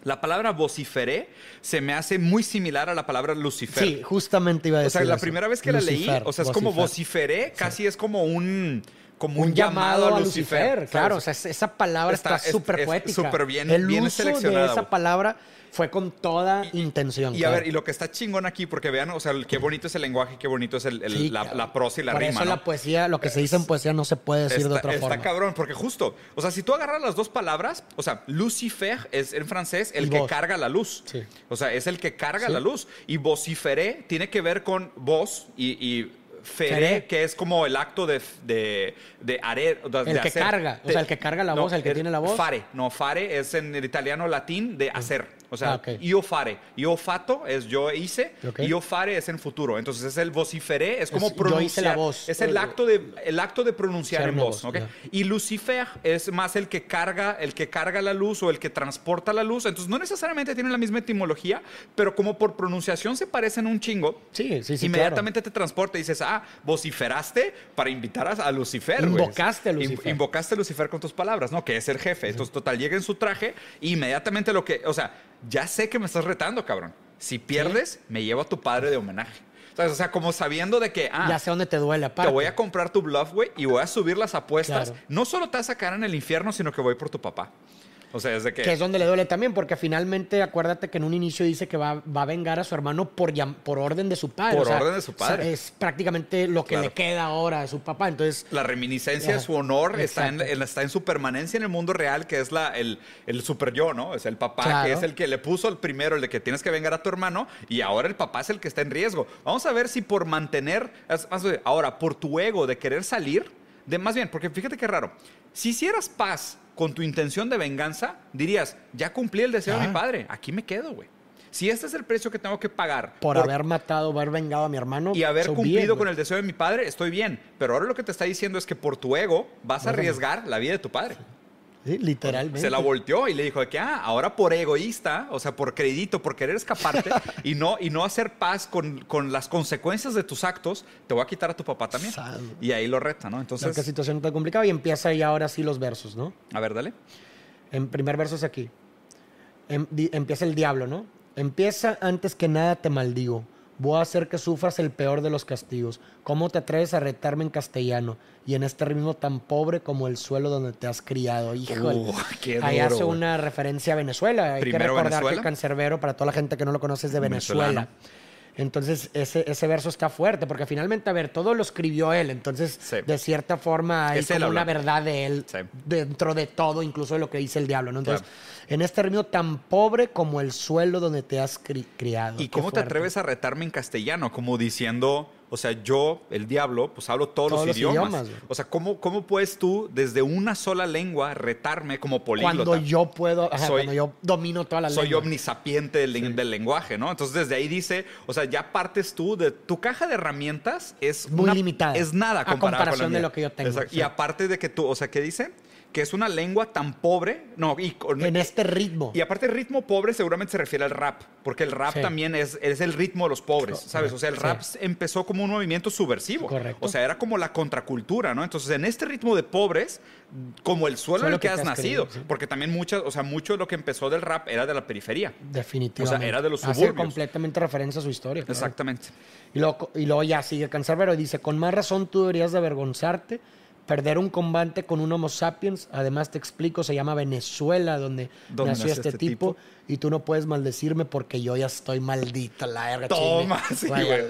La palabra vociferé se me hace muy similar a la palabra Lucifer. Sí, justamente iba a O decir sea, la eso. primera vez que la leí, o sea, es como vocifer. vociferé, casi es como un como un, un llamado a Lucifer, ¿sabes? claro, o sea, es- esa palabra Está- está es- súper poética. súper bien- El bien uso seleccionada, de esa palabra fue con toda intención. Y a ver, y lo que está chingón aquí, porque vean, o sea, qué bonito es el lenguaje, qué bonito es el- el- Sí, la, prosa y la Por rima, eso ¿no? la poesía, lo que se dice en poesía no se puede decir está, de otra está forma. cabrón, porque justo, o sea, si tú agarras las dos palabras, o sea, Lucifer es en francés el Y que voz. carga la luz. Sí. O sea, es el que carga Sí. la luz. Y vociferé tiene que ver con voz y, y feré, que es como el acto de, de, de harer- de- de El que hacer. carga, o sea, el que carga la voz, el que tiene la voz. Fare, no, fare es en el italiano latín de hacer. O sea, Ah, io fare. Io fato es yo hice, Ok. io fare es en futuro. Entonces es el vociferé, es como Es yo pronunciar. hice la voz. Es el acto de, el acto de pronunciar en voz. voz, ¿ok? ya. Y Lucifer es más el que carga, el que carga la luz o el que transporta la luz. Entonces no necesariamente tienen la misma etimología, pero como por pronunciación se parecen un chingo. Sí, sí, sí, Inmediatamente te transporta y dices, ah, vociferaste para invitar a, Lucifer. Invocaste a Lucifer. invocaste a Lucifer con tus palabras, ¿no? Que es el jefe. Entonces, total, llega en su traje y inmediatamente lo que, o sea, ya sé que me estás retando, cabrón. Si pierdes, me llevo a tu padre de homenaje. ¿Sabes? O sea, como sabiendo de que, ah, ya sé dónde te duele, aparte. te voy a comprar tu bluff, güey, y voy a subir las apuestas. Claro. No solo te vas a sacar en el infierno, sino que voy por tu papá. O sea, es de que... Que es donde le duele también, porque finalmente acuérdate que en un inicio dice que va, va a vengar a su hermano por, por orden de su padre. Por o sea, orden de su padre. Es prácticamente lo que Claro. le queda ahora de su papá. Entonces, La reminiscencia de su honor está en, en- está en su permanencia en el mundo real, que es la, el, el super yo, ¿no? Es el papá Claro. que es el que le puso el primero, el de que tienes que vengar a tu hermano, y ahora el papá es el que está en riesgo. Vamos a ver si por mantener, ahora, por tu ego de querer salir, de más bien, porque fíjate qué raro, si hicieras paz con tu intención de venganza, dirías, ya cumplí el deseo de mi padre, aquí me quedo, güey. Si este es el precio que tengo que pagar por, haber matado, haber vengado a mi hermano. y haber cumplido con el deseo de mi padre, estoy bien. Pero ahora lo que te está diciendo es que por tu ego vas a Vas a- arriesgar la vida de tu padre. Sí, literalmente. Se la volteó y le dijo que, ah, ahora por egoísta, o sea, por crédito, por querer escaparte y no, y no hacer paz con, con las consecuencias de tus actos, te voy a quitar a tu papá también. Y ahí lo reta, ¿no? No, Entonces, qué situación tan complicada. Y empieza ahí ahora sí los versos, ¿no? a ver, dale. En primer verso es aquí. Em- di- empieza el diablo, ¿no? Empieza antes que nada te maldigo. Voy a hacer que sufras el peor de los castigos. ¿Cómo te atreves a retarme en castellano? Y en este ritmo tan pobre como el suelo donde te has criado. Híjole. Uh, qué Ahí hace una referencia a Venezuela. Hay que recordar Venezuela. que Cancerbero, para toda la gente que no lo conoce, es de Venezuela. Venezolano. Entonces, ese, ese verso está fuerte, porque finalmente, a ver, todo lo escribió él. Entonces, Sí. de cierta forma, hay como una verdad de él Sí. dentro de todo, incluso de lo que dice el diablo, ¿no? Entonces, Claro. en este ritmo tan pobre como el suelo donde te has cri- criado. ¿Y Qué cómo te atreves a retarme en castellano? Como diciendo, o sea, yo, el diablo, pues hablo todos, Todos los, los idiomas. idiomas, güey. o sea, ¿cómo, ¿cómo puedes tú, desde una sola lengua, retarme como políglota? Cuando yo puedo, ajá, Soy- cuando yo domino todas las Soy lenguas. omnisapiente del, del lenguaje, ¿no? Entonces desde ahí dice, o sea, ya partes tú de tu caja de herramientas es Muy limitada. Es nada A comparado con la comparación de lo que yo tengo, Exacto. sí. Y aparte de que tú, o sea, ¿qué dice? Que es una lengua tan pobre, no, y En este ritmo. y aparte, ritmo pobre seguramente se refiere al rap, porque el rap Sí. también es, es el ritmo de los pobres, ¿sabes? O sea, el sí. rap empezó como un movimiento subversivo. Correcto. O sea, era como la contracultura, ¿no? Entonces, en este ritmo de pobres, como el suelo en el que que has nacido, porque también muchas, o sea, mucho de lo que empezó del rap era de la periferia. Definitivamente. O sea, era de los Hace suburbios. completamente referencia a su historia. claro. Exactamente. Y luego, y luego ya sigue Cancerbero y dice, con más razón tú deberías de avergonzarte, perder un combate con un Homo sapiens, además te explico, se llama Venezuela, donde, nació este, tipo, y tú no puedes maldecirme porque yo ya estoy maldita, la verga. Toma, sí, güey.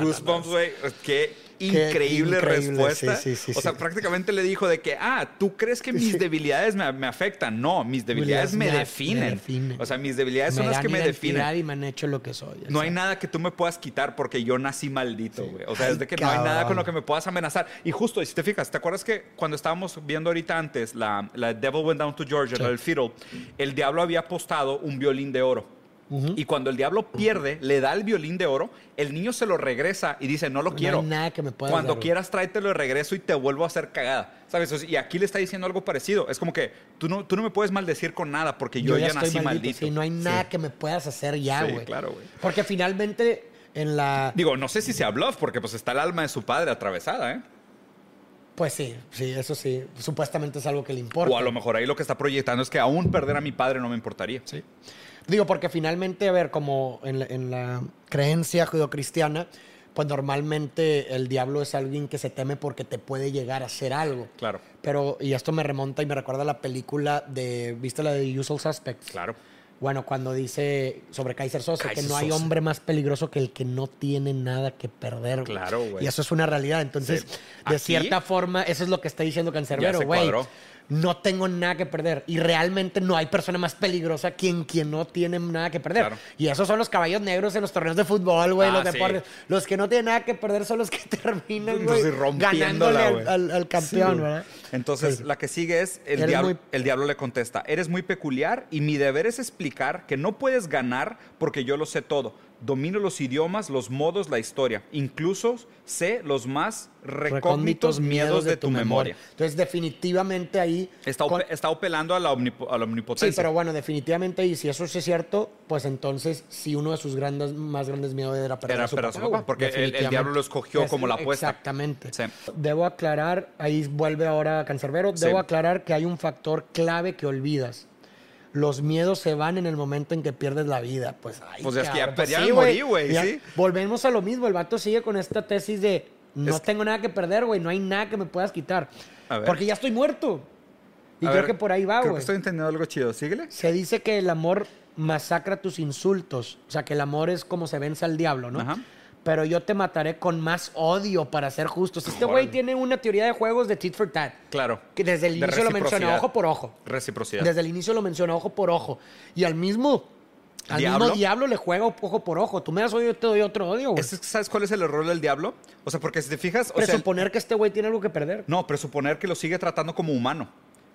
Goosebumps, güey. Qué increíble, increíble, respuesta. sí, sí, sí, o sea, prácticamente le dijo de que, ah, ¿tú crees que mis debilidades me, me afectan? No, mis debilidades me, Me- me definen. definen. O sea, mis debilidades son las que me definen. y me han hecho lo que soy. No hay exacto. nada que tú me puedas quitar porque yo nací maldito, güey. O sea, Ay, es de que no hay nada con lo que me puedas amenazar. Y justo, y si te fijas, ¿te acuerdas que cuando estábamos viendo ahorita antes la, la Devil Went Down to Georgia, del fiddle, el diablo había apostado un violín de oro. Y cuando el diablo pierde, le da el violín de oro, el niño se lo regresa y dice, no lo No quiero. hay nada que me pueda Cuando dar, güey. quieras, tráetelo de regreso y te vuelvo a hacer cagada. ¿Sabes? Y aquí le está diciendo algo parecido. Es como que tú no, tú no me puedes maldecir con nada porque yo, ya, estoy nací maldito. sí, no hay nada Sí. que me puedas hacer ya, Sí, güey. claro, güey. Porque finalmente en la... Digo, no sé si sea bluff porque pues está el alma de su padre atravesada, ¿eh? Pues sí, sí, eso sí. Supuestamente es algo que le importa. O a lo mejor ahí lo que está proyectando es que aún perder a mi padre no me importaría. Sí. Digo, porque finalmente, a ver, como en la, en la creencia judeocristiana, pues normalmente el diablo es alguien que se teme porque te puede llegar a hacer algo. Claro. Pero, y esto me remonta y me recuerda a la película de, ¿viste la de Usual Suspects? Claro. Bueno, cuando dice sobre Kaiser Sosa que no hay hombre más peligroso que el que no tiene nada que perder. Claro, güey. Y eso es una realidad. Entonces, Sí. de cierta forma, eso es lo que está diciendo Cancerbero, güey. No tengo nada que perder. Y realmente no hay persona más peligrosa que quien, quien no tiene nada que perder. Claro. Y esos son los caballos negros en los torneos de fútbol, güey, Ah, los sí. deportes. Los que no tienen nada que perder son los que terminan, güey, rompiéndola, ganándole al, güey. al- al campeón, Sí. ¿verdad? Entonces, Sí. la que sigue es, el diablo, muy- el diablo le contesta, eres muy peculiar y mi deber es explicar que no puedes ganar porque yo lo sé todo. Domino los idiomas, los modos, la historia. Incluso sé los más recógnitos miedos de tu memoria. Entonces, definitivamente ahí. Está, con- está apelando a la, a la omnipotencia. Sí, pero bueno, definitivamente, y si eso sí es cierto, pues entonces sí uno de sus grandes, más grandes miedos era perder Era a su a papá, su papá, porque el- el diablo lo escogió como la apuesta. Exactamente. Sí. Debo aclarar, ahí vuelve ahora Cancerbero, Sí. debo aclarar que hay un factor clave que olvidas. Los miedos se van en el momento en que pierdes la vida. Pues, ay, Pues es que ya cabrón, ya sí, me morí, güey, sí. Volvemos a lo mismo, el vato sigue con esta tesis de no Es- tengo nada que perder, güey, no hay nada que me puedas quitar. A ver. Porque ya estoy muerto. Y A creo ver, que por ahí va, güey. estoy entendiendo algo chido. Síguele. Se dice que el amor masacra tus insultos. O sea, que el amor es como se vence al diablo, ¿no? Ajá. Pero yo te mataré con más odio para ser justos. Este güey tiene una teoría de juegos de tit for tat. Claro. Que desde el inicio lo menciona ojo por ojo. Reciprocidad. Desde el inicio lo menciona ojo por ojo. Y al mismo, al ¿Diablo? mismo diablo le juega ojo por ojo. Tú me das odio, yo te doy otro odio, güey. Es- ¿Sabes cuál es el error del diablo? O sea, porque si te fijas... O sea, Presuponer que este güey tiene algo que perder. no, presuponer que lo sigue tratando como humano.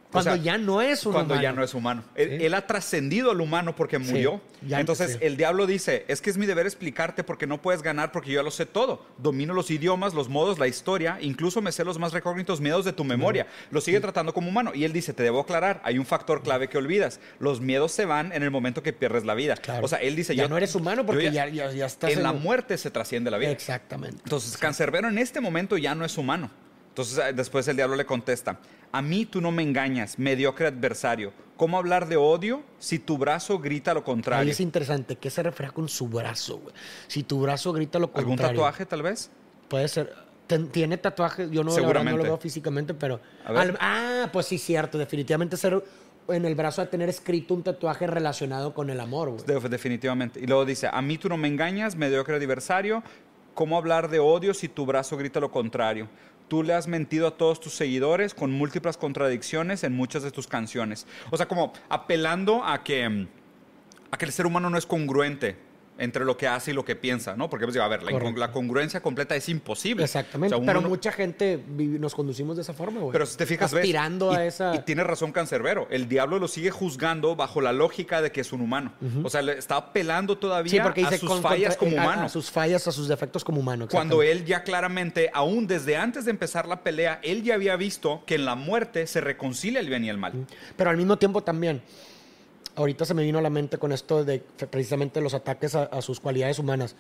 O Cuando sea, ya no es un cuando ya humano. no es humano. Él, Sí. él ha trascendido al humano porque murió. ya Entonces sí. el diablo dice, es que es mi deber explicarte porque no puedes ganar porque yo ya lo sé todo. Domino los idiomas, los modos, la historia, incluso me sé los más recógnitos miedos de tu memoria. Lo sigue tratando como humano. Y él dice, te debo aclarar, hay un factor clave que olvidas. Los miedos se van en el momento que pierdes la vida. Claro. O sea, él dice, Ya yo no eres humano porque ya- ya- ya estás En en la muerte se trasciende la vida. Exactamente. Entonces, Cancerbero en este momento ya no es humano. Entonces, eh, después el diablo le contesta, a mí tú no me engañas, mediocre adversario. ¿Cómo hablar de odio si tu brazo grita lo Ahí contrario? es interesante. ¿Qué se refiere con su brazo, güey? Si tu brazo grita lo ¿Algún contrario. tatuaje, tal vez? Puede ser. Tiene tatuaje, yo no, Seguramente. no lo veo físicamente, pero. A. Al- ah, pues sí, cierto. Definitivamente ser en el brazo de tener escrito un tatuaje relacionado con el amor, güey. De- definitivamente. Y luego dice, a mí tú no me engañas, mediocre adversario. ¿Cómo hablar de odio si tu brazo grita lo contrario? Tú le has mentido a todos tus seguidores con múltiples contradicciones en muchas de tus canciones. O sea, como apelando a que, mm, a que el ser humano no es congruente entre lo que hace y lo que piensa, ¿no? Porque, pues, digo, a ver, la, congruencia completa es imposible. Exactamente. O sea, uno pero no- mucha gente nos conducimos de esa forma, güey. Pero si te fijas, ves, Aspirando y, a esa. Y tiene razón Cancerbero. El diablo lo sigue juzgando bajo la lógica de que es un humano. O sea, le está apelando todavía sí, porque dice a sus con- fallas contra- como humano. A, sus fallas, a sus defectos como humano. Cuando él ya claramente, aún desde antes de empezar la pelea, él ya había visto que en la muerte se reconcilia el bien y el mal. Pero al mismo tiempo también, ahorita se me vino a la mente con esto de precisamente los ataques a, a sus cualidades humanas.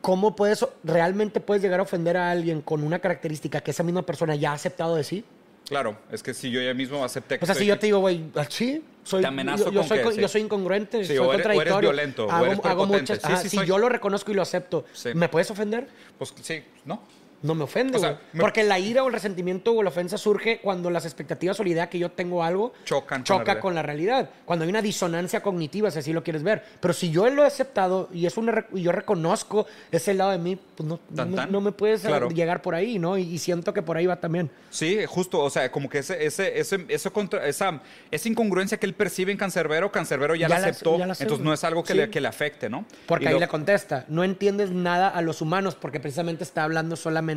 ¿Cómo puedes, realmente puedes llegar a ofender a alguien con una característica que esa misma persona ya ha aceptado de sí? Claro, es que si yo ya mismo acepté que O sea, si yo te digo, güey, ah, sí, soy, Te amenazo yo, yo con soy, que sí. yo soy incongruente, Sí, soy o eres- o eres contradictorio. violento, o hago, eres hago muchas, Sí, ajá, sí si soy. yo lo reconozco y lo acepto, Sí. ¿me puedes ofender? Pues sí, ¿no? No me ofende, O sea, güey. me- Porque la ira o el resentimiento o la ofensa surge cuando las expectativas o la idea que yo tengo algo Chocan con la choca realidad. con la realidad. Cuando hay una disonancia cognitiva, si así lo quieres ver. Pero si yo lo he aceptado y es una y yo reconozco ese lado de mí, pues no, no, Tan, me- tan. no me puedes eh, Claro. llegar por ahí, ¿no? Y, y siento que por ahí va también. Sí, justo, o sea, como que ese, ese, ese, eso contra, esa, esa incongruencia que él percibe en Cancerbero, Cancerbero ya, Ya la aceptó, ya la acepta. entonces no es algo que, Sí. le, que le afecte, ¿no? Porque Y ahí lo- le contesta, no entiendes nada a los humanos, porque precisamente está hablando solamente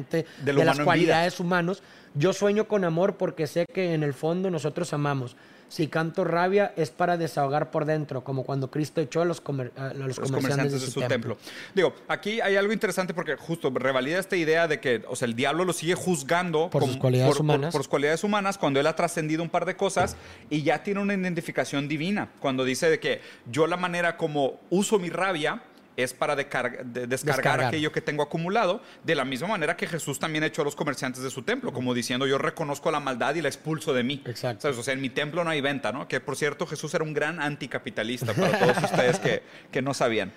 De las cualidades humanos. Yo sueño con amor porque sé que en el fondo nosotros amamos. Si canto rabia es para desahogar por dentro, como cuando Cristo echó a los, comer- a los, los comerciantes, comerciantes de su templo. Digo, aquí hay algo interesante porque justo revalida esta idea de que, o sea, el diablo lo sigue juzgando Por sus cualidades humanas. por sus cualidades humanas cuando él ha trascendido un par de cosas y ya tiene una identificación divina. Cuando dice de que yo la manera como uso mi rabia es para descargar, Descargar. aquello que tengo acumulado, de la misma manera que Jesús también hecho a los comerciantes de su templo, como diciendo yo reconozco la maldad y la expulso de mí. Exacto. ¿Sabes? O sea, en mi templo no hay venta, ¿no? Que por cierto, Jesús era un gran anticapitalista para todos ustedes que, que no sabían.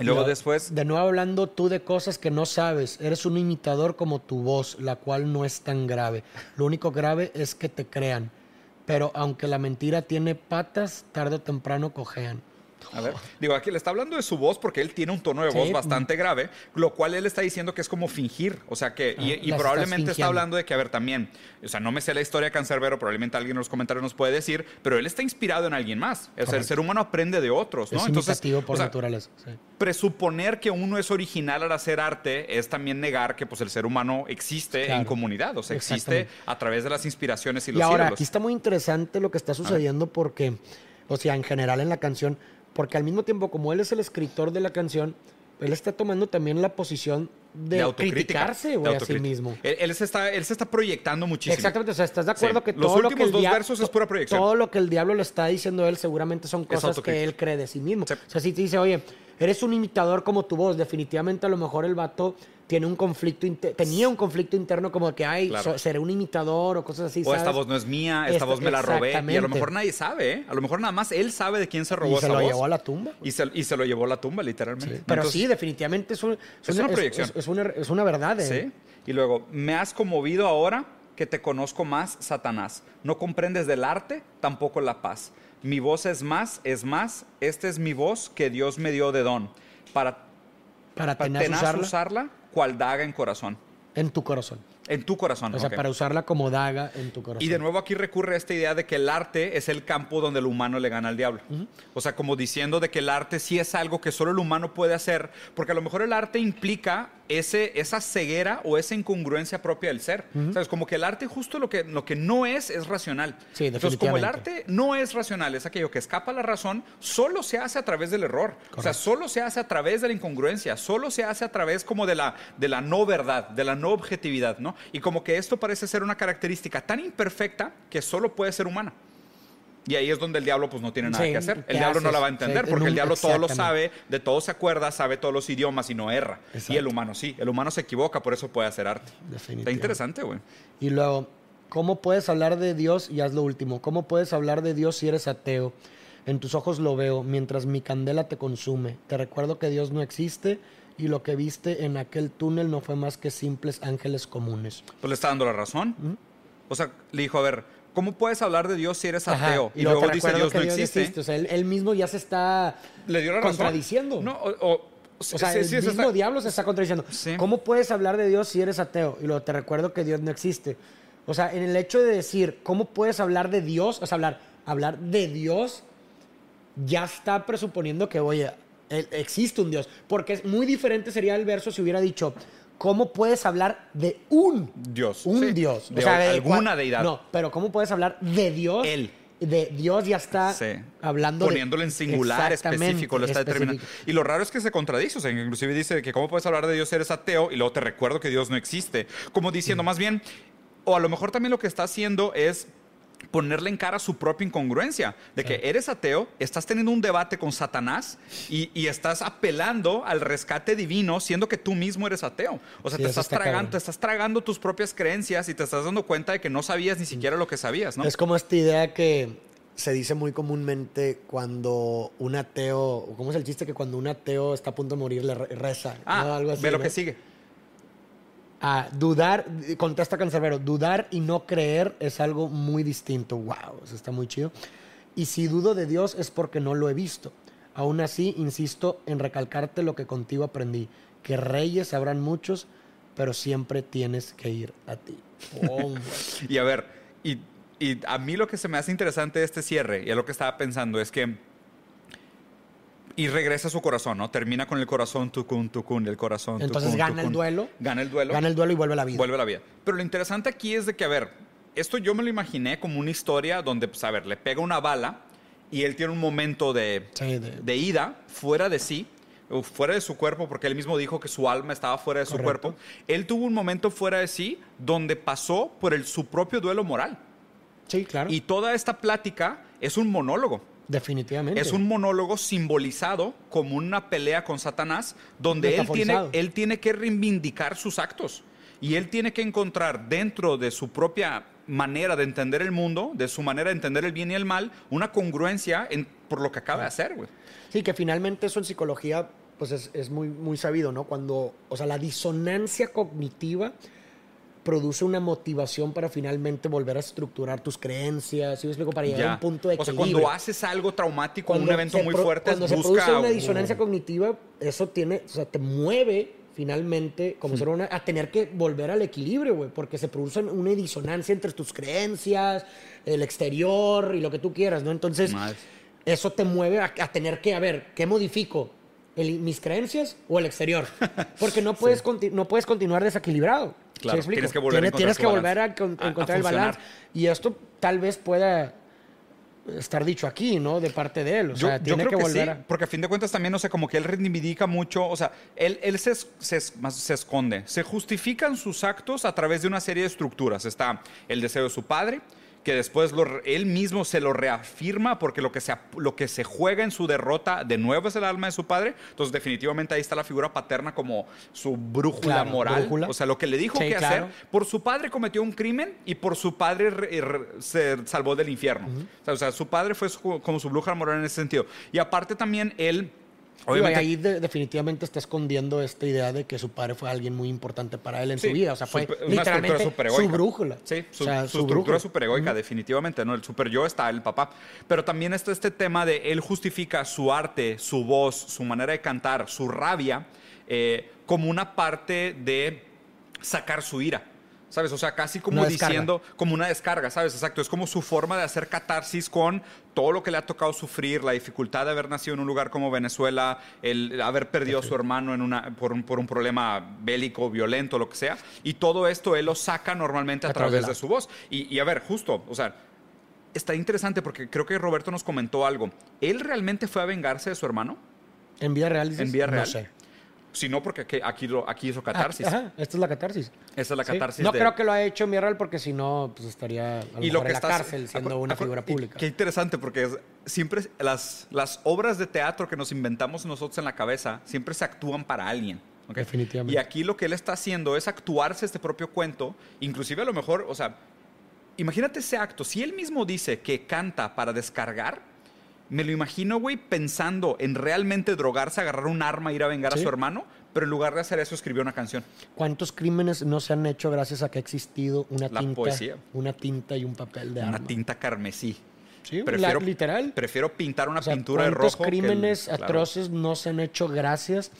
Y luego después, De nuevo hablando tú de cosas que no sabes. Eres un imitador como tu voz, la cual no es tan grave. Lo único grave es que te crean. Pero aunque la mentira tiene patas, tarde o temprano cojean. A ver, digo, aquí le está hablando de su voz porque él tiene un tono de Sí. voz bastante grave, lo cual él está diciendo que es como fingir. O sea que, y, Ah, y probablemente está hablando de que, a ver, también, o sea, no me sé la historia de Cancerbero, probablemente alguien en los comentarios nos puede decir, pero él está inspirado en alguien más. O sea, el ser humano aprende de otros, ¿no? es imitativo por o sea, naturaleza. sí. presuponer que uno es original al hacer arte es también negar que pues el ser humano existe Claro. en comunidad, o sea, existe a través de las inspiraciones y Y los ahora, ídolos. aquí está muy interesante lo que está sucediendo porque, o sea, en general en la canción, porque al mismo tiempo, como él es el escritor de la canción, él está tomando también la posición de, criticarse, güey, a sí mismo. Él, él se está, él se está proyectando muchísimo. Exactamente, o sea, ¿estás de acuerdo Sí. que Los todo lo que el dos versos es pura proyección. Todo lo que el diablo le está diciendo a él seguramente son cosas que él cree de sí mismo. Sí. O sea, si te dice, oye, eres un imitador como tu voz, definitivamente a lo mejor el vato tiene un conflicto, tenía un conflicto interno como que, ay, Claro. so- seré un imitador o cosas así, O esta ¿sabes? voz no es mía, esta Esta- voz me la robé. Y a lo mejor nadie sabe, ¿eh? A lo mejor nada más él sabe de quién se robó Y se esa lo voz. llevó a la tumba. Y se, y se lo llevó a la tumba, literalmente. Sí, Pero Entonces, sí, definitivamente es, un- Es una proyección. Es, es una, es una verdad. eh. Sí. Y luego, me has conmovido ahora que te conozco más, Satanás. No comprendes del arte, tampoco la paz. Mi voz es más, es más. Esta es mi voz que Dios me dio de don. Para, Para para tenaz usarla, usarla, cual daga en corazón. en tu corazón. En tu corazón. O sea, para usarla como daga en tu corazón. Y de nuevo aquí recurre a esta idea de que el arte es el campo donde el humano le gana al diablo. O sea, como diciendo de que el arte sí es algo que solo el humano puede hacer, porque a lo mejor el arte implica ese, esa ceguera o esa incongruencia propia del ser. ¿Sabes? Como que el arte justo lo que, lo que no es es racional. Sí, Entonces, como el arte no es racional, es aquello que escapa a la razón, solo se hace a través del error. O sea, solo se hace a través de la incongruencia, solo se hace a través como de la, de la no verdad, de la no objetividad, ¿no? Y como que esto parece ser una característica tan imperfecta que solo puede ser humana. Y ahí es donde el diablo pues no tiene nada Sí, que hacer. ¿qué El diablo no la va a entender Sí, porque el diablo todo lo sabe, de todo se acuerda, sabe todos los idiomas y no erra. Y Exacto. el humano sí, el humano se equivoca, por eso puede hacer arte. Está interesante, güey. Y luego, ¿cómo puedes hablar de Dios? Y haz lo último. ¿Cómo puedes hablar de Dios si eres ateo? En tus ojos lo veo, mientras mi candela te consume. Te recuerdo que Dios no existe y lo que viste en aquel túnel no fue más que simples ángeles comunes. Pues le está dando la razón. O sea, le dijo, a ver, ¿cómo puedes hablar de Dios si eres Ajá, ateo? Y, luego dice Dios no existe. O sea, él, él mismo ya se está Le dio la razón. contradiciendo. No, o, o- O sea, sí, el sí, mismo está- diablo se está contradiciendo. Sí. ¿Cómo puedes hablar de Dios si eres ateo? Y luego te recuerdo que Dios no existe. O sea, en el hecho de decir, ¿cómo puedes hablar de Dios? O sea, hablar, hablar de Dios ya está presuponiendo que, oye, existe un Dios. Porque es muy diferente sería el verso si hubiera dicho, ¿cómo puedes hablar de un Dios. Un sí. Dios. De alguna cua- deidad. No, pero ¿cómo puedes hablar de Dios? Él. De Dios ya está Sí. hablando de- Poniéndolo en singular específico, lo está determinando. específico. Y lo raro es que se contradice, o sea, inclusive dice que cómo puedes hablar de Dios si eres ateo y luego te recuerdo que Dios no existe. Como diciendo, más bien, o a lo mejor también lo que está haciendo es ponerle en cara su propia incongruencia, de que eres ateo, estás teniendo un debate con Satanás y, y estás apelando al rescate divino, siendo que tú mismo eres ateo. O sea, Sí, te, estás está tragando, te estás tragando tus propias creencias y te estás dando cuenta de que no sabías ni siquiera lo que sabías, ¿no? Es como esta idea que se dice muy comúnmente cuando un ateo, ¿cómo es el chiste? Que cuando un ateo está a punto de morir le re- reza. Ah, ¿no? Algo así, ve lo ¿no? que sigue. Ah, dudar, contesta Cancerbero, dudar y no creer es algo muy distinto. Wow, eso está muy chido. Y si dudo de Dios es porque no lo he visto. Aún así, insisto en recalcarte lo que contigo aprendí, que reyes habrán muchos, pero siempre tienes que ir a ti. Oh, Y a ver, y, y a mí lo que se me hace interesante de este cierre, y es lo que estaba pensando, es que. Y regresa a su corazón, ¿no? Termina con el corazón, tucun, tucun, el corazón. Entonces tucun, gana el tucun. duelo. Gana el duelo. Gana el duelo y vuelve a la vida. Vuelve a la vida. Pero lo interesante aquí es de que, a ver, esto yo me lo imaginé como una historia donde, pues, a ver, le pega una bala y él tiene un momento de, Sí, de- de ida fuera de sí, fuera de su cuerpo, porque él mismo dijo que su alma estaba fuera de su Correcto. cuerpo. Él tuvo un momento fuera de sí donde pasó por el, su propio duelo moral. Sí, claro. Y toda esta plática es un monólogo. Definitivamente. Es un monólogo simbolizado como una pelea con Satanás, donde él tiene, él tiene que reivindicar sus actos. Y él tiene que encontrar dentro de su propia manera de entender el mundo, de su manera de entender el bien y el mal, una congruencia en- por lo que acaba de hacer, güey. Sí, que finalmente eso en psicología pues es, es muy, muy sabido, ¿no? Cuando, o sea, la disonancia cognitiva produce una motivación para finalmente volver a estructurar tus creencias, ¿sí me explico? Para llegar a un punto de o sea, equilibrio. cuando haces algo traumático, un evento se muy fuerte, cuando se busca produce una un- disonancia cognitiva, eso tiene, o sea, te mueve finalmente como ser una, a tener que volver al equilibrio, güey, porque se produce una disonancia entre tus creencias, el exterior y lo que tú quieras, ¿no? Entonces, eso te mueve a, a tener que, a ver, ¿qué modifico? El- ¿Mis creencias o el exterior? Porque no puedes, no puedes continuar desequilibrado. ¿Sí Claro, tienes que volver a Tienes- encontrar tienes tu que volver a, con- A- a encontrar el balance. Y esto tal vez pueda estar dicho aquí, ¿no? De parte de él. O Yo, sea, yo tiene creo que que, volver sí, a... porque a fin de cuentas también, no sé, como que él reivindica mucho, o sea, él, él se, se esconde, se justifican sus actos a través de una serie de estructuras. Está el deseo de su padre, que después lo él mismo se lo reafirma porque lo que, se, lo que se juega en su derrota de nuevo es el alma de su padre. Entonces definitivamente ahí está la figura paterna como su brújula Claro, moral. brújula. O sea, lo que le dijo Sí, que claro. hacer. Por su padre cometió un crimen y por su padre re- re- se salvó del infierno. O sea, o sea, su padre fue su- como su brújula moral en ese sentido. Y aparte también él... Obviamente, ahí de- definitivamente está escondiendo esta idea de que su padre fue alguien muy importante para él en Sí, su vida. O sea, fue super- literalmente su brújula. Sí, su, O sea, su su estructura superegoica, definitivamente, ¿no? El super yo está el papá. Pero también está este tema de él justifica su arte, su voz, su manera de cantar, su rabia, eh, como una parte de sacar su ira. ¿Sabes? O sea, casi como diciendo, como una descarga, ¿sabes? Exacto. Es como su forma de hacer catarsis con todo lo que le ha tocado sufrir, la dificultad de haber nacido en un lugar como Venezuela, el haber perdido a su hermano en una, por, un, por un problema bélico, violento, lo que sea. Y todo esto él lo saca normalmente a, A través través de su voz. Y, y a ver, justo, o sea, está interesante porque creo que Roberto nos comentó algo. ¿Él realmente fue a vengarse de su hermano? ¿En vida real? dices? ¿En vida real? No sé. Si no, porque que- aquí, lo- aquí hizo catarsis. Ah, Ajá, esta es la catarsis. Esa es la Sí. catarsis No de- creo que lo haya hecho real porque si no, pues estaría a lo y lo que en la estás- cárcel siendo una figura pública. Qué interesante, porque es- siempre las, las obras de teatro que nos inventamos nosotros en la cabeza siempre se actúan para alguien. Definitivamente. Y aquí lo que él está haciendo es actuarse este propio cuento, inclusive a lo mejor, o sea, imagínate ese acto. Si él mismo dice que canta para descargar, me lo imagino, güey, pensando en realmente drogarse, agarrar un arma, ir a vengar a Sí. su hermano, pero en lugar de hacer eso escribió una canción. ¿Cuántos crímenes no se han hecho gracias a que ha existido una La tinta, poesía. una tinta y un papel de Una arma? tinta carmesí. Sí, Prefiero- la- literal. Prefiero pintar una O sea, pintura de ¿cuántos rojo. que el- crímenes claro. atroces no se han hecho gracias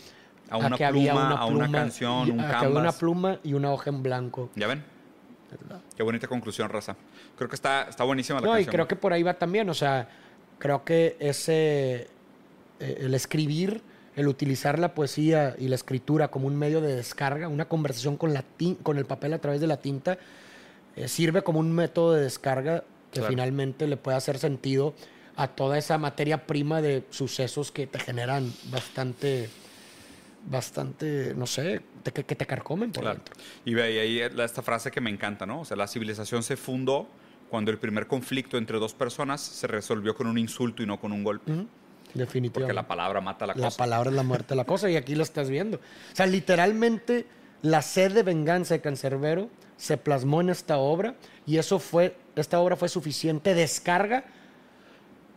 A una que había pluma, una a una pluma canción, y- un a que había una canvas. pluma y una hoja en blanco? ¿Ya ven? Qué bonita conclusión, raza. Creo que está, está buenísima la No, y canción. creo que por ahí va también, o sea, creo que ese, eh, el escribir, el utilizar la poesía y la escritura como un medio de descarga, una conversación con, la con el papel a través de la tinta, eh, sirve como un método de descarga que Claro. finalmente le puede hacer sentido a toda esa materia prima de sucesos que te generan bastante, bastante, no sé, te- que, te carcomen por Claro. dentro. Y ve ahí esta frase que me encanta, ¿no? O sea, la civilización se fundó cuando el primer conflicto entre dos personas se resolvió con un insulto y no con un golpe. Ujú, Definitivamente. Porque la palabra mata la La cosa. palabra es la muerte de la cosa y aquí lo estás viendo. O sea, literalmente la sed de venganza de Cancerbero se plasmó en esta obra y eso fue, esta obra fue suficiente descarga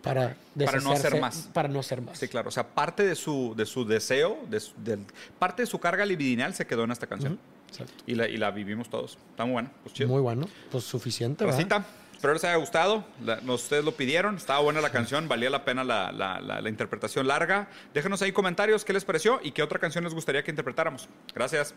para Para no hacer más. Para no hacer más. Sí, claro. O sea, parte de su, de su deseo, de su- del- parte de su carga libidinal se quedó en esta canción. Ujú, exacto. y, la, y la vivimos todos. Está muy buena. Pues chido. Muy bueno, pues suficiente. ¿verdad? Espero les haya gustado. Ustedes lo pidieron. Estaba buena la canción. Valía la pena la- la interpretación larga. Déjenos ahí comentarios qué les pareció y qué otra canción les gustaría que interpretáramos. Gracias.